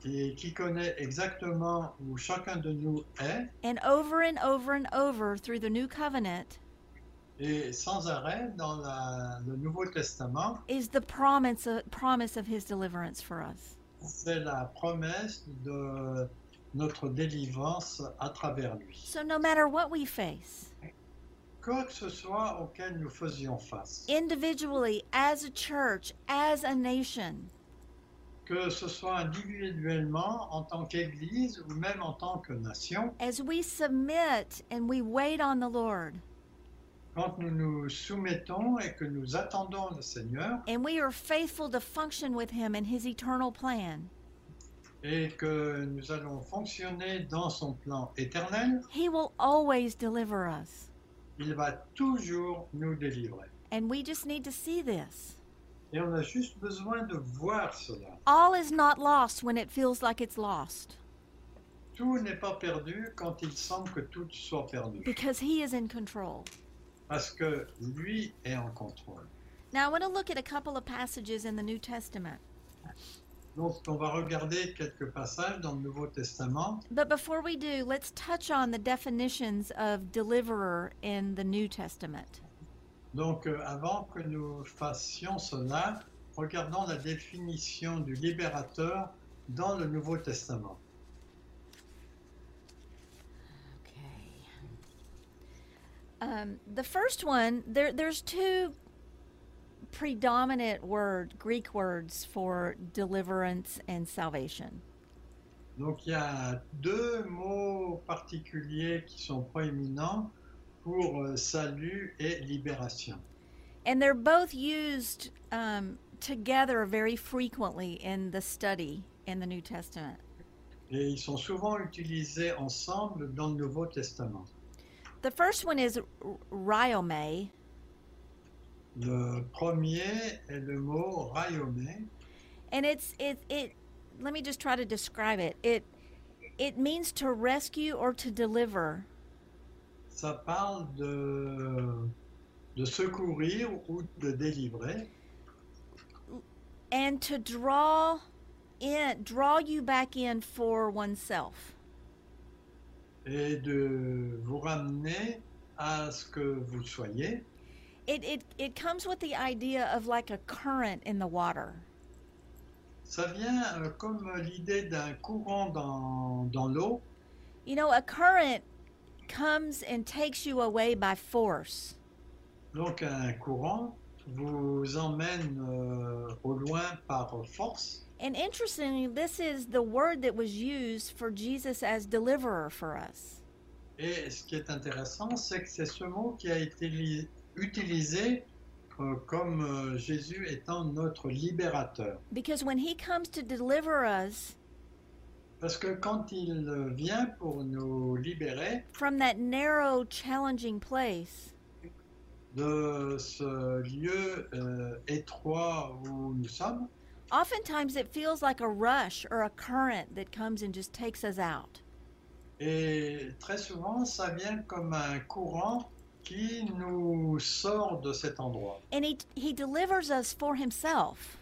Speaker 2: et qui connaît exactement où chacun de nous est,
Speaker 1: and over and over and over through the new covenant
Speaker 2: et sans arrêt dans la- le Nouveau Testament,
Speaker 1: is the promise of, promise of his deliverance for us.
Speaker 2: C'est la promesse de notre délivrance à travers lui.
Speaker 1: So, no matter what we face,
Speaker 2: Quoi que ce soit auquel nous faisions face,
Speaker 1: individually, as a church, as a nation,
Speaker 2: que ce soit individuellement, en tant qu'Église ou même en tant que nation,
Speaker 1: as we submit and we wait on the Lord,
Speaker 2: quand nous nous soumettons et que nous attendons le Seigneur
Speaker 1: and we are faithful to function with Him in His eternal plan,
Speaker 2: et que nous allons fonctionner dans son plan éternel,
Speaker 1: He will always deliver us.
Speaker 2: il va toujours nous délivrer.
Speaker 1: And we just need to see this.
Speaker 2: Et on a juste besoin de voir cela.
Speaker 1: All is not lost when it feels like it's lost
Speaker 2: Tout n'est pas perdu quand il semble que tout soit perdu,
Speaker 1: because He is in control.
Speaker 2: Parce que lui est en contrôle.
Speaker 1: Now, I want to look at a couple of passages in the New Testament.
Speaker 2: Donc on va regarder quelques passages dans le Nouveau Testament,
Speaker 1: But before we do, let's touch on the definitions of deliverer in the New Testament.
Speaker 2: Donc, euh, avant que nous fassions cela, regardons la définition du libérateur dans le Nouveau Testament.
Speaker 1: Um, the first one, there, there's two predominant word Greek words for deliverance and salvation.
Speaker 2: Donc, il y a deux mots particuliers qui sont proéminents pour euh, salut et libération.
Speaker 1: And they're both used um, together very frequently in the study in the New Testament.
Speaker 2: Et ils sont souvent utilisés ensemble dans le Nouveau Testament.
Speaker 1: The first one is r-
Speaker 2: Le premier est le mot
Speaker 1: and it's it it. Let me just try to describe it. It it means to rescue or to deliver.
Speaker 2: Ça parle de, de secourir ou de délivrer.
Speaker 1: and to draw in draw you back in for oneself
Speaker 2: et de vous ramener à ce que vous soyez.
Speaker 1: it, it it comes with the idea of like a current in the water
Speaker 2: Ça vient euh, comme l'idée d'un courant dans, dans l'eau.
Speaker 1: you know a current comes and takes you away by force
Speaker 2: Donc un courant vous emmène euh, au loin par force.
Speaker 1: And interestingly this is the word that was used for jesus as deliverer for us
Speaker 2: Et ce qui est intéressant, c'est que c'est ce mot qui a été utilisé euh, comme euh, Jésus étant notre libérateur.
Speaker 1: because when he comes to deliver us
Speaker 2: Parce que quand il vient pour nous libérer
Speaker 1: from that narrow challenging place
Speaker 2: de ce lieu euh, étroit où nous sommes,
Speaker 1: oftentimes it feels like a rush or a current that comes and just takes us out
Speaker 2: Et très souvent, ça vient comme un courant qui nous sort de cet endroit.
Speaker 1: and he he delivers us for himself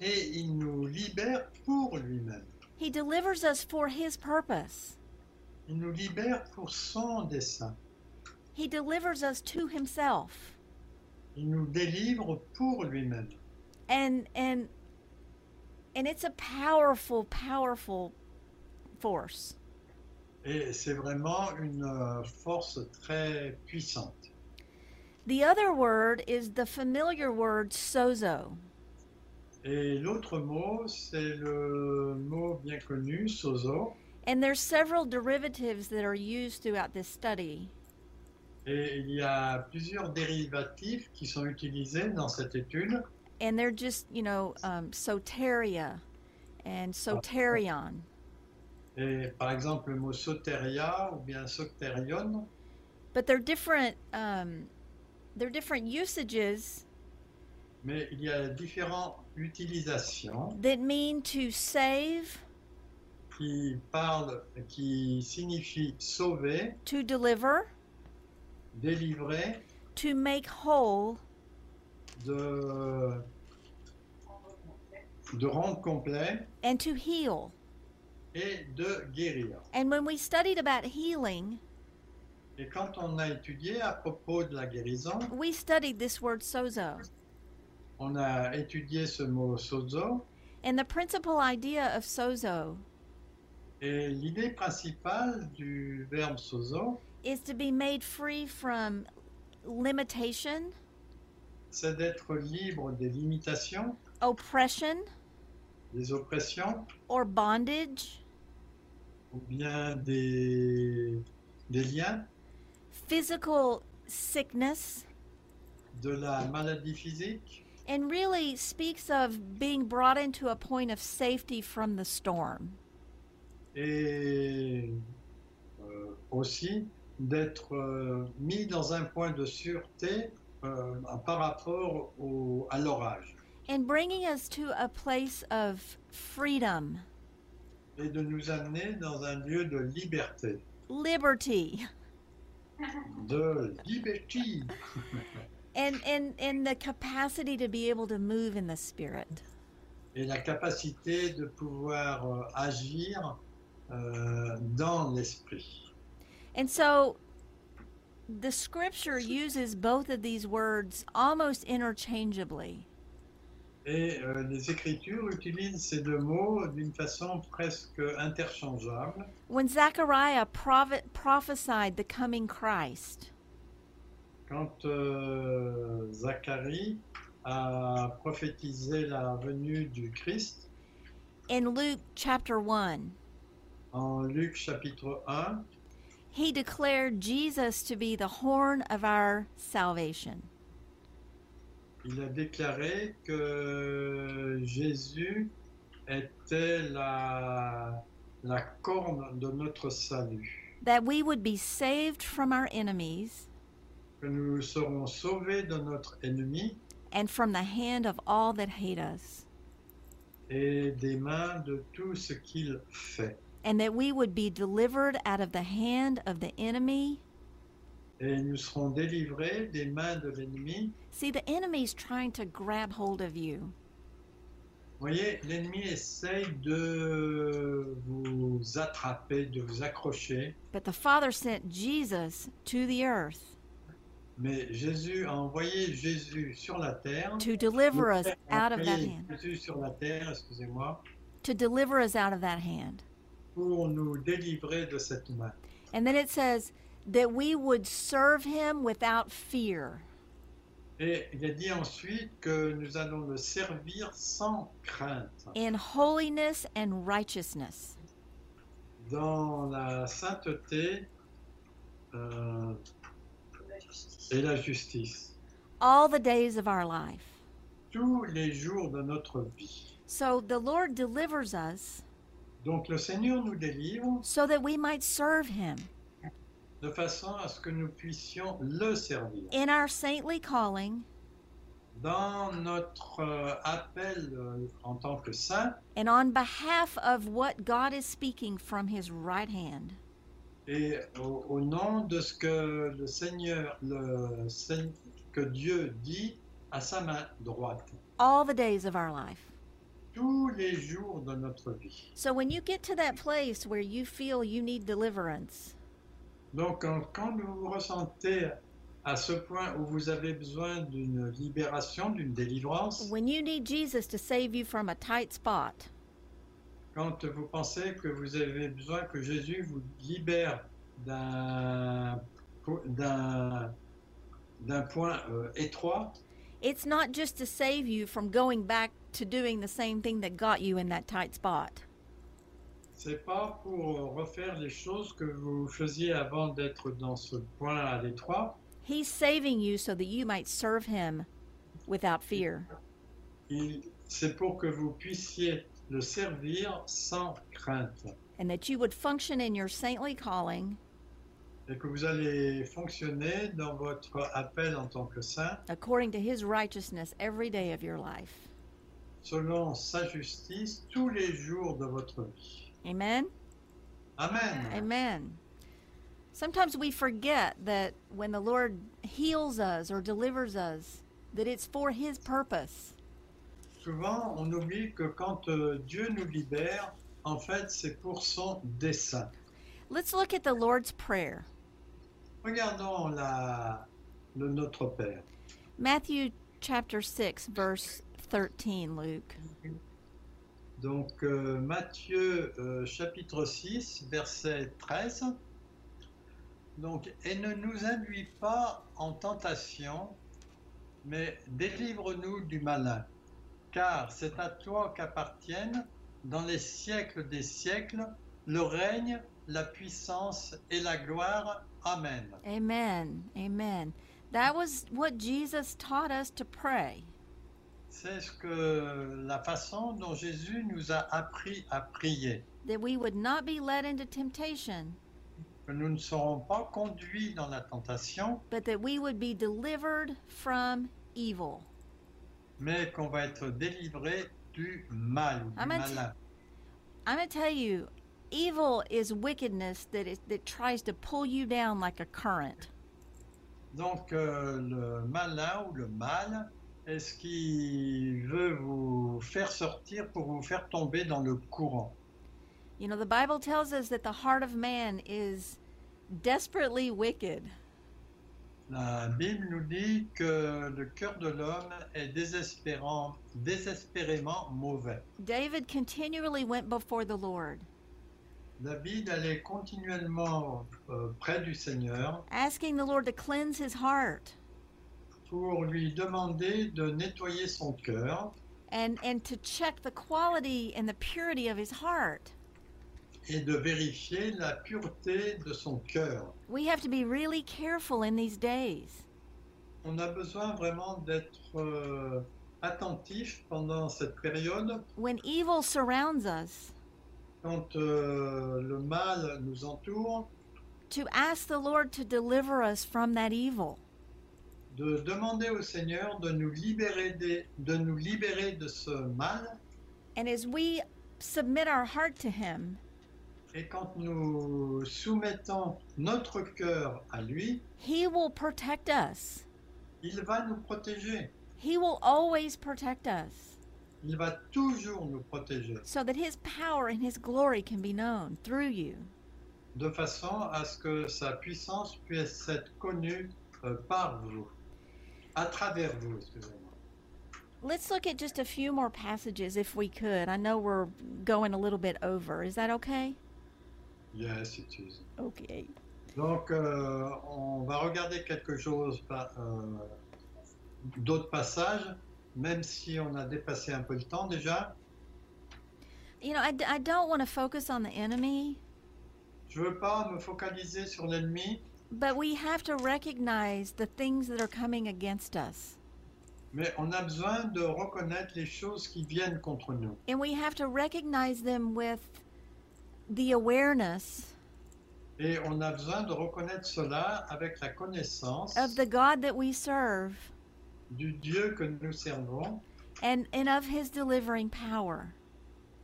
Speaker 2: Et il nous libère pour lui-même.
Speaker 1: he delivers us for his purpose
Speaker 2: Il nous libère pour son dessein.
Speaker 1: he delivers us to himself
Speaker 2: Il nous délivre pour lui-même.
Speaker 1: and and and it's a powerful powerful force
Speaker 2: Et c'est vraiment une euh, force très puissante.
Speaker 1: the other word is the familiar word sozo
Speaker 2: Et l'autre mot, c'est le mot bien connu, sozo.
Speaker 1: and there's several derivatives that are used throughout this study
Speaker 2: Et il y a plusieurs dérivatifs qui sont utilisés dans cette étude.
Speaker 1: And they're just you know um, soteria and soterion.
Speaker 2: Et par exemple, le mot soteria ou bien soterion,
Speaker 1: but they're different um, they're different usages
Speaker 2: mais il y a différentes utilisations
Speaker 1: that mean to save
Speaker 2: qui parlent, qui signifient sauver,
Speaker 1: to deliver
Speaker 2: délivrer,
Speaker 1: to make whole
Speaker 2: de, de rendre complet
Speaker 1: and to heal.
Speaker 2: et de guérir.
Speaker 1: and when we studied about healing
Speaker 2: Et quand on a étudié à propos de la guérison,
Speaker 1: we studied this word sozo.
Speaker 2: on a étudié ce mot sozo.
Speaker 1: And the principal idea of sozo
Speaker 2: Et l'idée principale du verbe sozo,
Speaker 1: is to be made free from limitation,
Speaker 2: c'est d'être libre des limitations,
Speaker 1: oppression,
Speaker 2: des oppressions,
Speaker 1: or bondage,
Speaker 2: ou bien des, des liens,
Speaker 1: physical sickness,
Speaker 2: de la maladie physique,
Speaker 1: and really speaks of being brought into a point of safety from the storm.
Speaker 2: et euh, aussi d'être euh, mis dans un point de sûreté euh, par rapport au- à l'orage.
Speaker 1: And bringing us to a place of freedom,
Speaker 2: et de nous amener dans un lieu de liberté,
Speaker 1: liberty,
Speaker 2: de liberté
Speaker 1: and, and, and the capacity to be able to move in the Spirit.
Speaker 2: et la capacité de pouvoir euh, agir euh, dans l'esprit.
Speaker 1: And so the scripture uses both of these words almost interchangeably.
Speaker 2: Et euh, les Écritures utilisent ces deux mots d'une façon presque interchangeable.
Speaker 1: When Zechariah prophesied the coming Christ,
Speaker 2: Quand euh, Zacharie a prophétisé la venue du Christ,
Speaker 1: in Luke chapter 1,
Speaker 2: en Luc chapitre 1,
Speaker 1: he declared Jesus to be the horn of our salvation.
Speaker 2: il a déclaré que Jésus était la, la corne de notre salut,
Speaker 1: That we would be saved from our enemies
Speaker 2: que nous serons sauvés de notre ennemi
Speaker 1: and from the hand of all that hate us,
Speaker 2: et des mains de tout ce qu'il fait.
Speaker 1: And that we would be delivered out of the hand of the enemy.
Speaker 2: Et nous serons délivrés des mains de l'ennemi.
Speaker 1: See, the enemy's trying to grab hold of you.
Speaker 2: Vous voyez, l'ennemi essaye de vous attraper, de vous accrocher,
Speaker 1: But the Father sent Jesus to the earth
Speaker 2: mais Jésus a envoyé Jésus sur la terre.
Speaker 1: to deliver us out of that hand,
Speaker 2: Jésus sur la terre, excusez-moi,
Speaker 1: to deliver us out of that hand.
Speaker 2: Pour nous délivrer de cette main.
Speaker 1: And then it says that we would serve him without fear.
Speaker 2: Et il a dit ensuite que nous allons le servir sans crainte,
Speaker 1: in holiness and righteousness.
Speaker 2: dans la sainteté euh, et la justice,
Speaker 1: all the days of our life.
Speaker 2: tous les jours de notre vie.
Speaker 1: So the Lord delivers us
Speaker 2: Donc le Seigneur nous délivre
Speaker 1: so that we might serve him
Speaker 2: de façon à ce que nous puissions le servir.
Speaker 1: in our saintly calling
Speaker 2: Dans notre euh, appel euh, en tant que saint
Speaker 1: and on behalf of what God is speaking from his right hand.
Speaker 2: et au, au nom de ce que le Seigneur, le, que Dieu dit à sa main droite,
Speaker 1: All the days of our life.
Speaker 2: Tous les jours de notre vie.
Speaker 1: So when you get to that place where you feel you need deliverance,
Speaker 2: Donc quand, quand vous vous ressentez à ce point où vous avez besoin d'une libération, d'une délivrance,
Speaker 1: when you need Jesus to save you from a tight spot,
Speaker 2: quand vous pensez que vous avez besoin que Jésus vous libère d'un d'un d'un point euh, étroit,
Speaker 1: it's not just to save you from going back to doing the same thing that got you in that tight spot.
Speaker 2: c'est pas pour refaire les choses que vous faisiez avant d'être dans ce point à l'étroit.
Speaker 1: He's saving you so that you might serve him without fear.
Speaker 2: Il- C'est pour que vous puissiez le servir sans crainte
Speaker 1: and that you would function in your saintly calling
Speaker 2: et que vous allez fonctionner dans votre appel en tant que saint
Speaker 1: according to his righteousness every day of your life.
Speaker 2: Selon sa justice tous les jours de votre vie.
Speaker 1: Amen?
Speaker 2: Amen.
Speaker 1: Amen. Sometimes we forget that when the Lord heals us or delivers us, that it's for his purpose.
Speaker 2: Souvent, on oublie que quand euh, Dieu nous libère, en fait, c'est pour son dessein.
Speaker 1: Let's look at the Lord's Prayer.
Speaker 2: Regardons la, le Notre Père.
Speaker 1: Matthew chapter 6, verse 13, Luke.
Speaker 2: Donc euh, Matthieu euh, chapitre 6, verset 13. Donc, et ne nous induis pas en tentation, mais délivre-nous du malin. Car c'est à toi qu'appartiennent, dans les siècles des siècles, le règne, la puissance et la gloire. Amen.
Speaker 1: Amen. Amen. That was what Jesus taught us to pray.
Speaker 2: C'est ce que la façon dont Jésus nous a appris à prier.
Speaker 1: That we would not be led into temptation,
Speaker 2: Que nous ne serons pas conduits dans la tentation,
Speaker 1: but that we would be delivered from evil.
Speaker 2: mais qu'on va être délivré du mal, ou du
Speaker 1: Amen.
Speaker 2: malin.
Speaker 1: I'm going to tell you, evil is wickedness that is, that tries to pull you down like a current.
Speaker 2: Donc euh, le malin ou le mal est ce qui veut vous faire sortir pour vous faire tomber dans le courant?
Speaker 1: You know, the Bible tells us that the heart of man is desperately wicked.
Speaker 2: La Bible nous dit que le cœur de l'homme est désespérant, désespérément mauvais.
Speaker 1: David continually went before the Lord,
Speaker 2: David allait continuellement euh, près du Seigneur
Speaker 1: asking the Lord to cleanse his heart
Speaker 2: pour lui demander de nettoyer son cœur
Speaker 1: and, and to check the quality and the purity of his heart.
Speaker 2: et de vérifier la pureté de son cœur.
Speaker 1: We have to be really careful in these days.
Speaker 2: On a besoin vraiment d'être euh, attentif pendant cette période
Speaker 1: When evil surrounds us,
Speaker 2: quand euh, le mal nous entoure,
Speaker 1: to ask the Lord to deliver us from that evil.
Speaker 2: De demander au Seigneur de nous libérer, des- de, nous libérer de ce mal.
Speaker 1: And as we submit our heart to Him,
Speaker 2: Et quand nous soumettons notre cœur à lui,
Speaker 1: He will protect us.
Speaker 2: il va nous protéger.
Speaker 1: He will always protect us
Speaker 2: Il va toujours nous protéger,
Speaker 1: so that His power and His glory can be known through you.
Speaker 2: de façon à ce que sa puissance puisse être connue euh, par vous, à travers vous, excusez-moi.
Speaker 1: Let's look at just a few more passages if we could. I know we're going a little bit over. Is that okay?
Speaker 2: Yes, it is.
Speaker 1: Okay.
Speaker 2: Donc, euh, on va regarder quelque chose, euh, d'autres passages, même si on a dépassé un peu le temps déjà.
Speaker 1: You know, I, I don't want to focus on the enemy,
Speaker 2: Je veux pas me focaliser sur l'ennemi,
Speaker 1: but we have to recognize the things that are coming against us.
Speaker 2: mais on a besoin de reconnaître les choses qui viennent contre nous.
Speaker 1: And we have to recognize them with the awareness
Speaker 2: Et on a besoin de reconnaître cela avec la connaissance
Speaker 1: of the God that we serve
Speaker 2: du Dieu que nous servons
Speaker 1: and, and of his delivering power.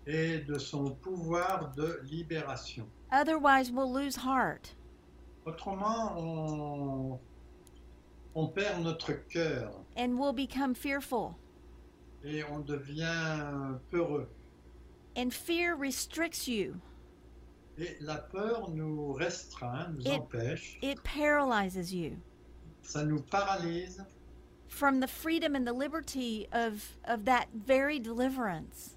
Speaker 2: et de son pouvoir de libération.
Speaker 1: Otherwise, we'll lose heart.
Speaker 2: Autrement, on, on perd notre cœur
Speaker 1: and we'll become fearful.
Speaker 2: et on devient peureux.
Speaker 1: And fear restricts you,
Speaker 2: Et la peur nous restreint, nous
Speaker 1: Et-
Speaker 2: empêche,
Speaker 1: it paralyzes you
Speaker 2: ça nous paralyse
Speaker 1: from the freedom and the liberty of, of that very deliverance.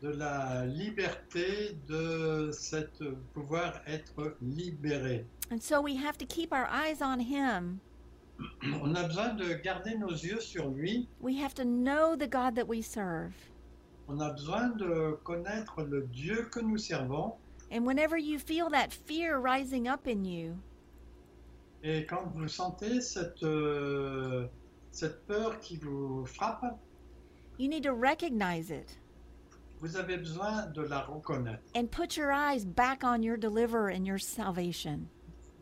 Speaker 2: de la liberté de cette pouvoir être libéré.
Speaker 1: And so we have to keep our eyes on Him.
Speaker 2: On a besoin de garder nos yeux sur lui.
Speaker 1: We have to know the God that we serve.
Speaker 2: On a besoin de connaître le Dieu que nous servons.
Speaker 1: And whenever you feel that fear rising up in you,
Speaker 2: Et quand vous sentez cette, euh, cette peur qui vous frappe,
Speaker 1: you need to recognize it
Speaker 2: vous avez besoin de la reconnaître
Speaker 1: and put your eyes back on your deliverer and your salvation.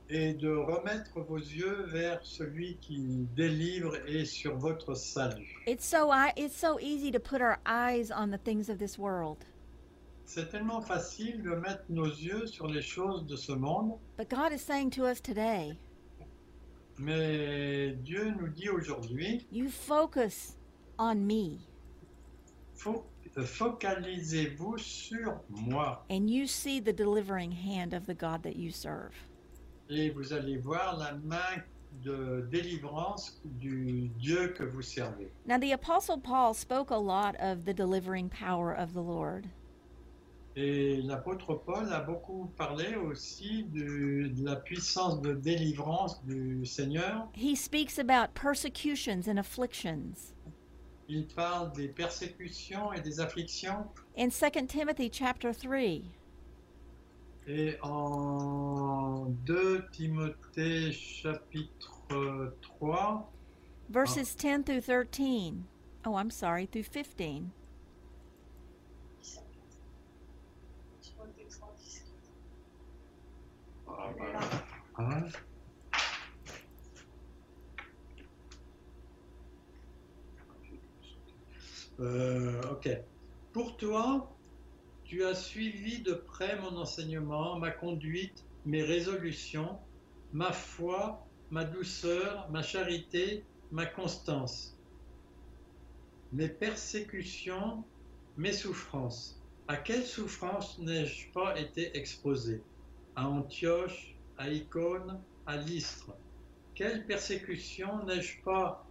Speaker 2: Et de remettre vos yeux vers celui qui délivre et sur votre salut.
Speaker 1: It's so it's so easy to put our eyes on the things of this world.
Speaker 2: C'est tellement facile de mettre nos yeux sur les choses de ce monde,
Speaker 1: But God is saying to us today,
Speaker 2: mais Dieu nous dit aujourd'hui,
Speaker 1: you focus on me
Speaker 2: fo- focalisez-vous sur moi
Speaker 1: and you see the delivering hand of the God that you serve.
Speaker 2: Et vous allez voir la main de délivrance du Dieu que vous servez.
Speaker 1: Now, the Apostle Paul spoke a lot of the delivering power of the Lord.
Speaker 2: Et l'apôtre Paul a beaucoup parlé aussi du- de la puissance de délivrance du Seigneur.
Speaker 1: He speaks about persecutions and afflictions.
Speaker 2: Il parle des persécutions et des afflictions.
Speaker 1: In 2 Timothy chapter 3,
Speaker 2: Et en 2 Timothée chapitre 3,
Speaker 1: verses 10 through 13. Oh, I'm sorry, through 15.
Speaker 2: Hein? Euh, ok. Pour toi, tu as suivi de près mon enseignement, ma conduite, mes résolutions, ma foi, ma douceur, ma charité, ma constance, mes persécutions, mes souffrances. À quelles souffrances n'ai-je pas été exposé? À Antioche, à Icône, à Lystre. Quelle persécution n'ai-je pas,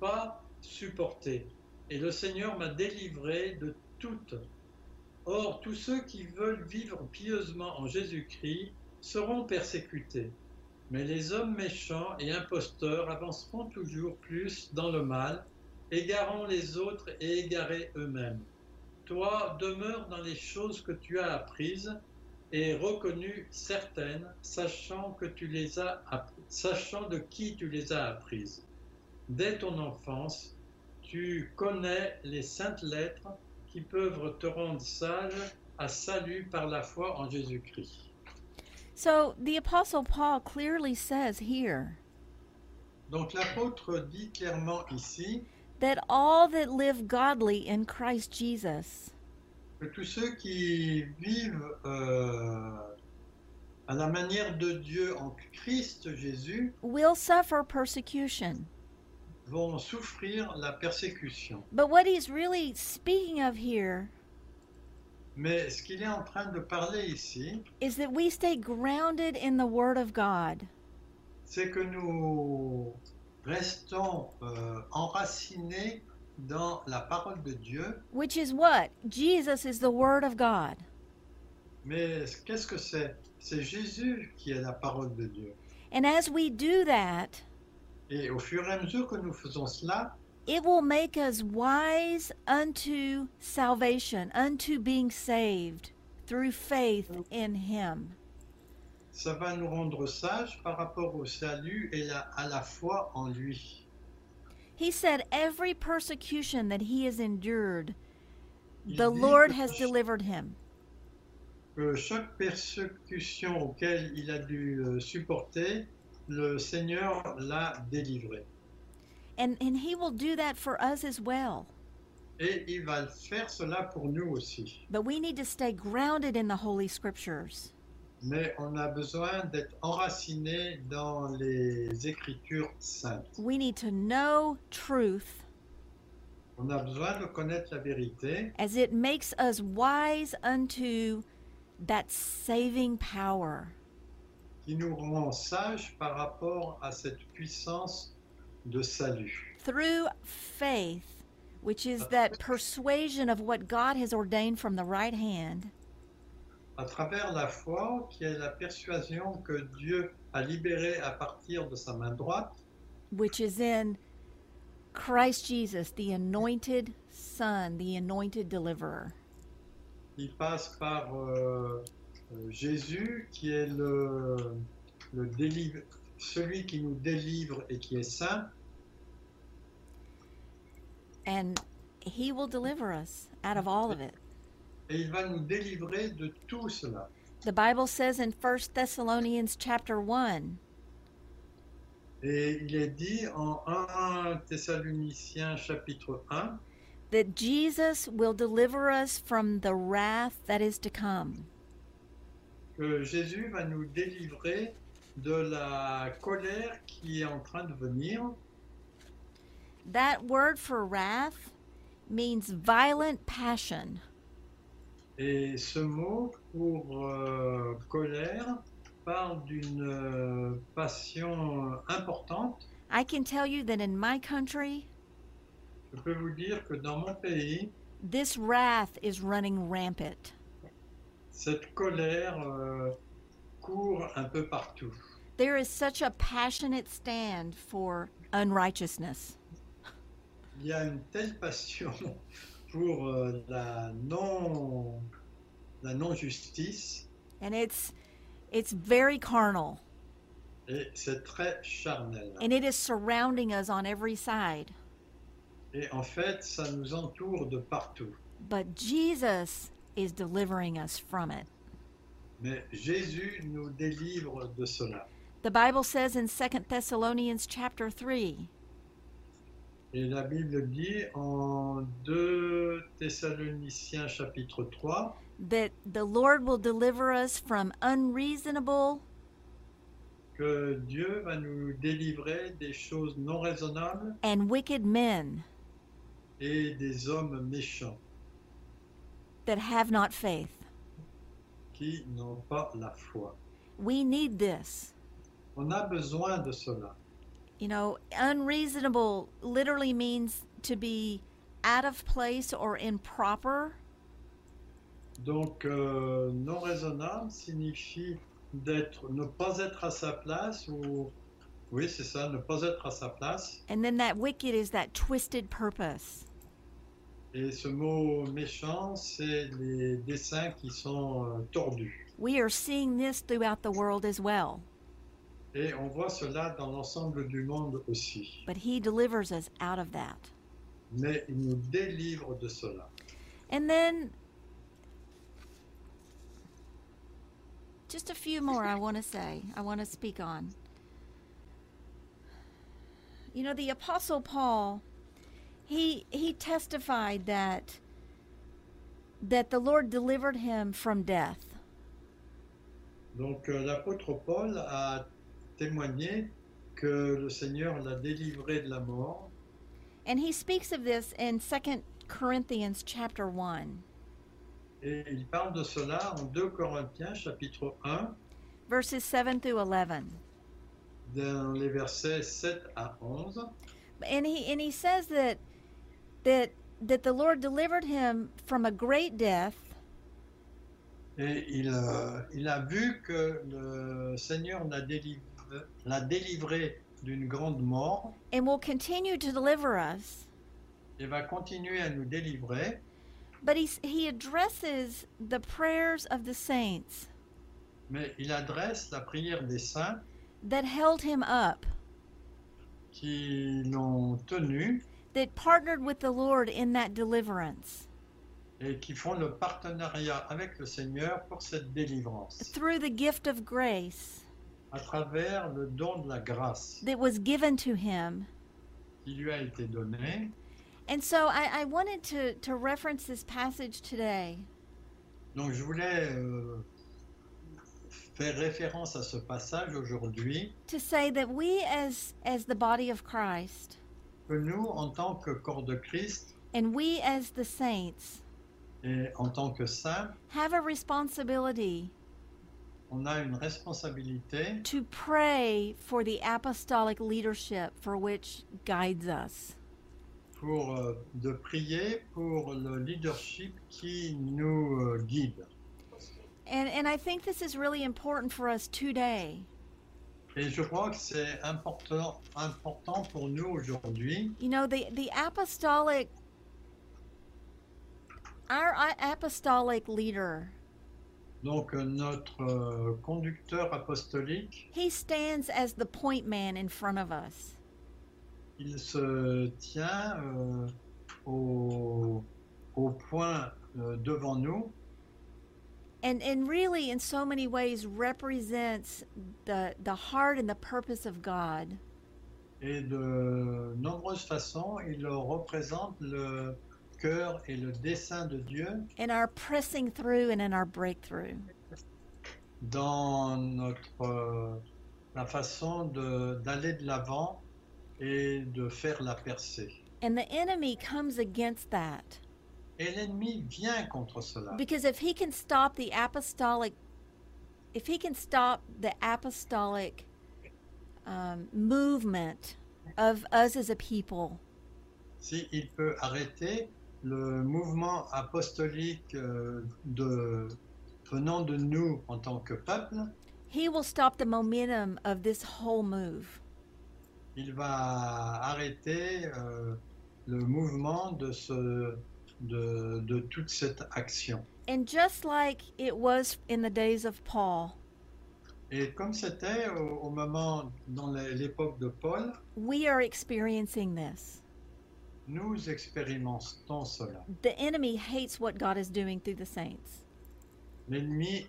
Speaker 2: pas supporté Et le Seigneur m'a délivré de Or, tous ceux qui veulent vivre pieusement en Jésus-Christ seront persécutés. Mais les hommes méchants et imposteurs avanceront toujours plus dans le mal, égarant les autres et égarés eux-mêmes. Toi, demeure dans les choses que tu as apprises et reconnues certaines, sachant que tu les as sachant de qui tu les as apprises. Dès ton enfance, tu connais les saintes lettres qui peuvent te rendre sage à salut par la foi en Jésus-Christ.
Speaker 1: So the Apostle Paul clearly says here
Speaker 2: Donc l'apôtre dit clairement ici
Speaker 1: that all that live godly in Christ Jesus
Speaker 2: que tous ceux qui vivent euh, à la manière de Dieu en Christ Jésus
Speaker 1: will suffer persecution.
Speaker 2: Vont souffrir la persécution.
Speaker 1: But what he's really speaking of here
Speaker 2: Mais ce qu'il est en train de parler ici,
Speaker 1: is that we stay grounded in the Word of God.
Speaker 2: c'est que nous restons euh, enracinés dans la parole de Dieu.
Speaker 1: Which is what? Jesus is the Word of God.
Speaker 2: Mais qu'est-ce que c'est? C'est Jésus qui est la parole de Dieu.
Speaker 1: And as we do that,
Speaker 2: Et au fur et à mesure que nous faisons cela,
Speaker 1: it will make us wise unto salvation, unto being saved through faith in Him.
Speaker 2: ça va nous rendre sages par rapport au salut et la- à la foi en lui.
Speaker 1: He said, Every persecution that he has endured,
Speaker 2: Il
Speaker 1: the Lord has delivered him.
Speaker 2: que chaque persécution auquel il a dû euh, supporter, le Seigneur l'a délivré.
Speaker 1: And, and he will do that for us as well.
Speaker 2: Et il va faire cela pour nous aussi.
Speaker 1: But we need to stay grounded in the Holy Scriptures.
Speaker 2: Mais on a besoin d'être enraciné dans les Écritures saintes.
Speaker 1: We need to know truth
Speaker 2: On a besoin de connaître la vérité
Speaker 1: as it makes us wise unto that saving power.
Speaker 2: Qui nous rend sages par rapport à cette puissance de salut.
Speaker 1: Through faith, which is that persuasion of what God has ordained from the right hand,
Speaker 2: À travers la foi, qui est la persuasion que Dieu a libérée à partir de sa main droite,
Speaker 1: which is in Christ Jesus, the anointed Son, the anointed deliverer.
Speaker 2: il passe par euh, Jésus, qui est le, le déliv- celui qui nous délivre et qui est saint,
Speaker 1: And he will deliver us out of all of it.
Speaker 2: et il va nous délivrer de tout cela.
Speaker 1: The Bible says in 1 Thessalonians chapter 1
Speaker 2: Et il est dit en 1 Thessaloniciens chapitre 1
Speaker 1: that Jesus will deliver us from the wrath that is to come.
Speaker 2: Que Jésus va nous délivrer de la colère qui est en train de venir.
Speaker 1: That word for wrath means violent passion.
Speaker 2: Et ce mot pour euh, colère parle d'une euh, passion importante.
Speaker 1: I can tell you that in my country,
Speaker 2: Je peux vous dire que dans mon pays,
Speaker 1: this wrath is running rampant.
Speaker 2: Cette colère euh, court un peu partout.
Speaker 1: There is such a passionate stand for unrighteousness.
Speaker 2: Il y a une telle passion pour euh, la non la non-justice
Speaker 1: And it's it's very carnal.
Speaker 2: et c'est très charnel.
Speaker 1: And it is surrounding us on every side.
Speaker 2: Et en fait, ça nous entoure de partout.
Speaker 1: But Jesus is delivering us from it.
Speaker 2: Mais Jésus nous délivre de cela.
Speaker 1: The Bible says in 2 Thessalonians chapter 3
Speaker 2: Et la Bible dit en 2 Thessaloniciens chapitre 3
Speaker 1: that the Lord will deliver us from unreasonable
Speaker 2: que Dieu va nous délivrer des choses non raisonnables
Speaker 1: and wicked men
Speaker 2: et des hommes méchants
Speaker 1: that have not faith.
Speaker 2: qui n'ont pas la foi.
Speaker 1: We need this.
Speaker 2: On a besoin de cela.
Speaker 1: You know, unreasonable literally means to be out of place or improper.
Speaker 2: Donc, euh, non raisonnable signifie d'être, ne pas être à sa place ou, oui, c'est ça, ne pas être à sa place.
Speaker 1: And then that wicked is that twisted purpose.
Speaker 2: Et ce mot méchant, c'est les dessins qui sont euh, tordus.
Speaker 1: We are seeing this throughout the world as well.
Speaker 2: Et on voit cela dans l'ensemble du monde aussi.
Speaker 1: But He delivers us out of that.
Speaker 2: Mais il nous délivre de cela.
Speaker 1: And then just a few more I want to say, I want to speak on. You know, the apostle Paul, he he testified that that the Lord delivered him from death.
Speaker 2: Donc euh, l'apôtre Paul a témoigné que le Seigneur l'a délivré de la mort.
Speaker 1: And he speaks of this in 2 Corinthians chapter 1,
Speaker 2: Et il parle de cela en 2 Corinthiens chapitre 1,
Speaker 1: verses 7 through 11.
Speaker 2: dans les versets 7 à 11.
Speaker 1: and he and he says that that that the Lord delivered him from a great death
Speaker 2: Et il, euh, il a vu que le Seigneur l'a délivré, l'a délivré d'une grande mort
Speaker 1: and will continue to deliver us.
Speaker 2: et va continuer à nous délivrer.
Speaker 1: But he he addresses the prayers of the saints
Speaker 2: Mais il adresse la prière des saints
Speaker 1: that held him up,
Speaker 2: qui l'ont tenu
Speaker 1: that partnered with the Lord in that deliverance.
Speaker 2: Et qui font le partenariat avec le Seigneur pour cette délivrance.
Speaker 1: Through the gift of grace
Speaker 2: à travers le don de la grâce.
Speaker 1: that was given to him.
Speaker 2: qui lui a été donné.
Speaker 1: And so I, I wanted to, to reference this passage today.
Speaker 2: Donc je voulais euh, faire référence à ce passage aujourd'hui.
Speaker 1: To say that we as as the body of Christ
Speaker 2: que nous, en tant que corps de Christ
Speaker 1: and we as the saints
Speaker 2: et en tant que saints,
Speaker 1: have a responsibility
Speaker 2: on a une responsabilité
Speaker 1: to pray for the apostolic leadership for which guides us.
Speaker 2: pour euh, de prier pour le leadership qui nous euh, guide.
Speaker 1: And and I think this is really important for us today.
Speaker 2: Et je crois que c'est important, important pour nous aujourd'hui.
Speaker 1: You know, the the apostolic our apostolic leader,
Speaker 2: Donc euh, notre euh, conducteur apostolique,
Speaker 1: he stands as the point man in front of us.
Speaker 2: il se tient euh, au, au point euh, devant nous
Speaker 1: And and really in so many ways represents the the heart and the purpose of God.
Speaker 2: et de nombreuses façons, il représente le cœur et le dessein de Dieu
Speaker 1: in our pressing through and in our breakthrough.
Speaker 2: dans notre la façon de- d'aller de l'avant et de faire la percée.
Speaker 1: And the enemy comes against that
Speaker 2: Et l'ennemi vient contre cela.
Speaker 1: because if he can stop the apostolic if he can stop the apostolic um, movement of us as a people,
Speaker 2: S'il peut arrêter le mouvement apostolique euh, de, venant de nous en tant que peuple,
Speaker 1: he will stop the momentum of this whole move.
Speaker 2: il va arrêter euh, le mouvement de, ce, de, de toute cette action.
Speaker 1: And just like it was in the days of Paul,
Speaker 2: Et comme c'était au, au moment, dans l'é- l'époque de Paul,
Speaker 1: we are experiencing this.
Speaker 2: nous expérimentons cela.
Speaker 1: The enemy hates what God is doing through the saints.
Speaker 2: L'ennemi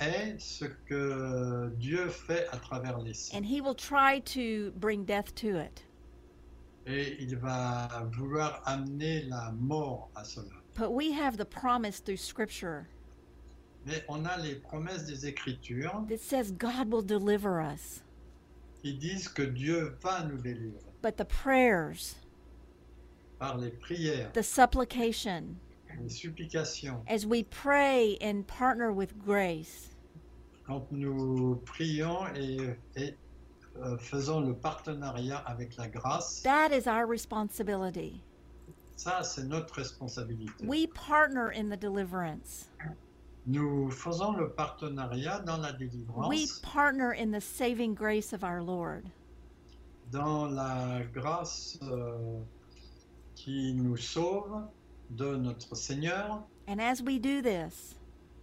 Speaker 2: est ce que Dieu fait à travers les saints.
Speaker 1: And he will try to bring death to it.
Speaker 2: Et il va vouloir amener la mort à cela.
Speaker 1: But we have the promise through Scripture
Speaker 2: Mais on a les promesses des Écritures
Speaker 1: that says God will deliver us.
Speaker 2: qui disent que Dieu va nous délivrer
Speaker 1: But the prayers,
Speaker 2: par les prières,
Speaker 1: the supplication,
Speaker 2: les supplications.
Speaker 1: as we pray and partner with grace,
Speaker 2: Quand nous prions et, et, euh, faisons le partenariat avec la grâce,
Speaker 1: that is our responsibility.
Speaker 2: ça c'est notre responsabilité.
Speaker 1: We partner in the deliverance.
Speaker 2: Nous faisons le partenariat dans la
Speaker 1: We
Speaker 2: délivrance,
Speaker 1: partner in the saving grace of our Lord.
Speaker 2: dans la grâce euh, qui nous sauve de notre Seigneur.
Speaker 1: And as we do this,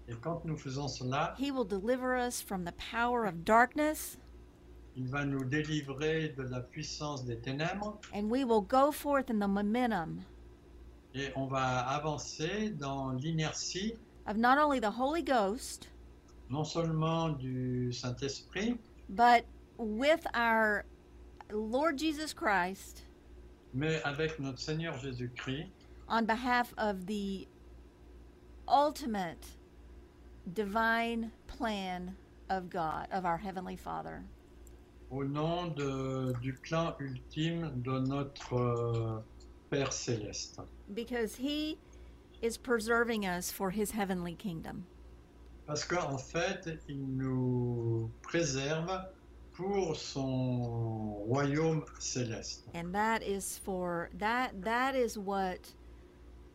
Speaker 2: Et quand nous faisons cela,
Speaker 1: He will deliver us from the power of darkness,
Speaker 2: il va nous délivrer de la puissance des ténèbres
Speaker 1: and we will go forth in the momentum
Speaker 2: et on va avancer dans l'inertie
Speaker 1: of not only the Holy Ghost,
Speaker 2: non seulement du Saint-Esprit,
Speaker 1: but with our Lord Jesus Christ
Speaker 2: mais avec notre Seigneur Jésus-Christ
Speaker 1: on behalf of the ultimate divine plan of God, of our Heavenly Father.
Speaker 2: Au nom de- du plan ultime de notre euh, Père céleste.
Speaker 1: Because He is preserving us for His heavenly kingdom.
Speaker 2: Parce qu'en fait, il nous préserve pour son royaume céleste.
Speaker 1: And that is for that that is what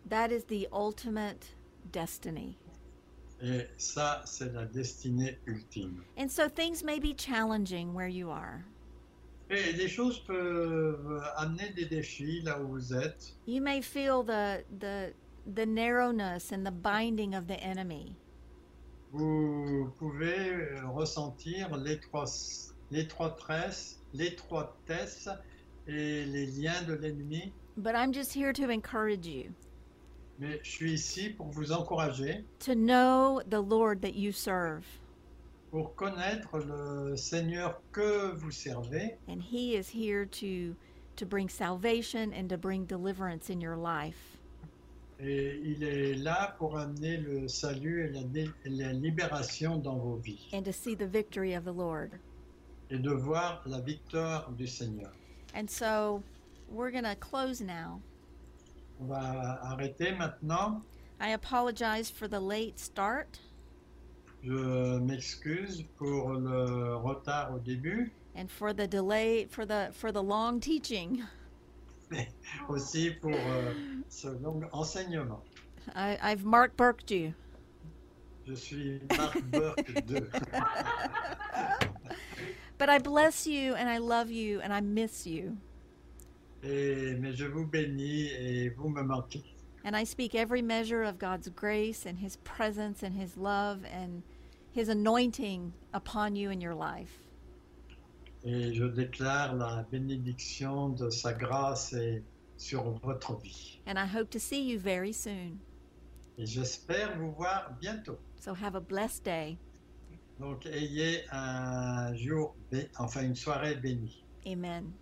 Speaker 1: that is the ultimate destiny.
Speaker 2: Et ça, c'est la destinée ultime.
Speaker 1: And so things may be challenging where you are.
Speaker 2: Et les choses peuvent amener des défis là où vous êtes.
Speaker 1: You may feel the the the narrowness and the binding of the enemy.
Speaker 2: Vous pouvez ressentir l'étroit- l'étroitesse, l'étroitesse et les liens de l'ennemi.
Speaker 1: But I'm just here to encourage you
Speaker 2: Mais je suis ici pour vous encourager,
Speaker 1: to know the Lord that you serve.
Speaker 2: pour connaître le Seigneur que vous servez.
Speaker 1: And he is here to to bring salvation and to bring deliverance in your life.
Speaker 2: Et il est là pour amener le salut et la, dé- et la libération dans vos vies.
Speaker 1: And to see the victory of the Lord.
Speaker 2: Et de voir la victoire du Seigneur.
Speaker 1: And so we're going to close now.
Speaker 2: On va arrêter maintenant.
Speaker 1: I apologize for the late start
Speaker 2: Je m'excuse pour le retard au début,
Speaker 1: and for the delay for the for the long teaching.
Speaker 2: aussi pour euh, ce long enseignement.
Speaker 1: I, I've Mark Burked you.
Speaker 2: Je suis Marc Burke 2.
Speaker 1: But I bless you and I love you and I miss you.
Speaker 2: Et, mais je vous bénis et vous me manquez.
Speaker 1: And I speak every measure of God's grace and His presence and His love and His anointing upon you in your life.
Speaker 2: Et je déclare la bénédiction de sa grâce et sur votre vie.
Speaker 1: And I hope to see you very soon.
Speaker 2: Et j'espère vous voir bientôt.
Speaker 1: So have a blessed day.
Speaker 2: Donc ayez un jour, enfin une soirée bénie.
Speaker 1: Amen.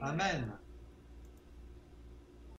Speaker 2: Amen.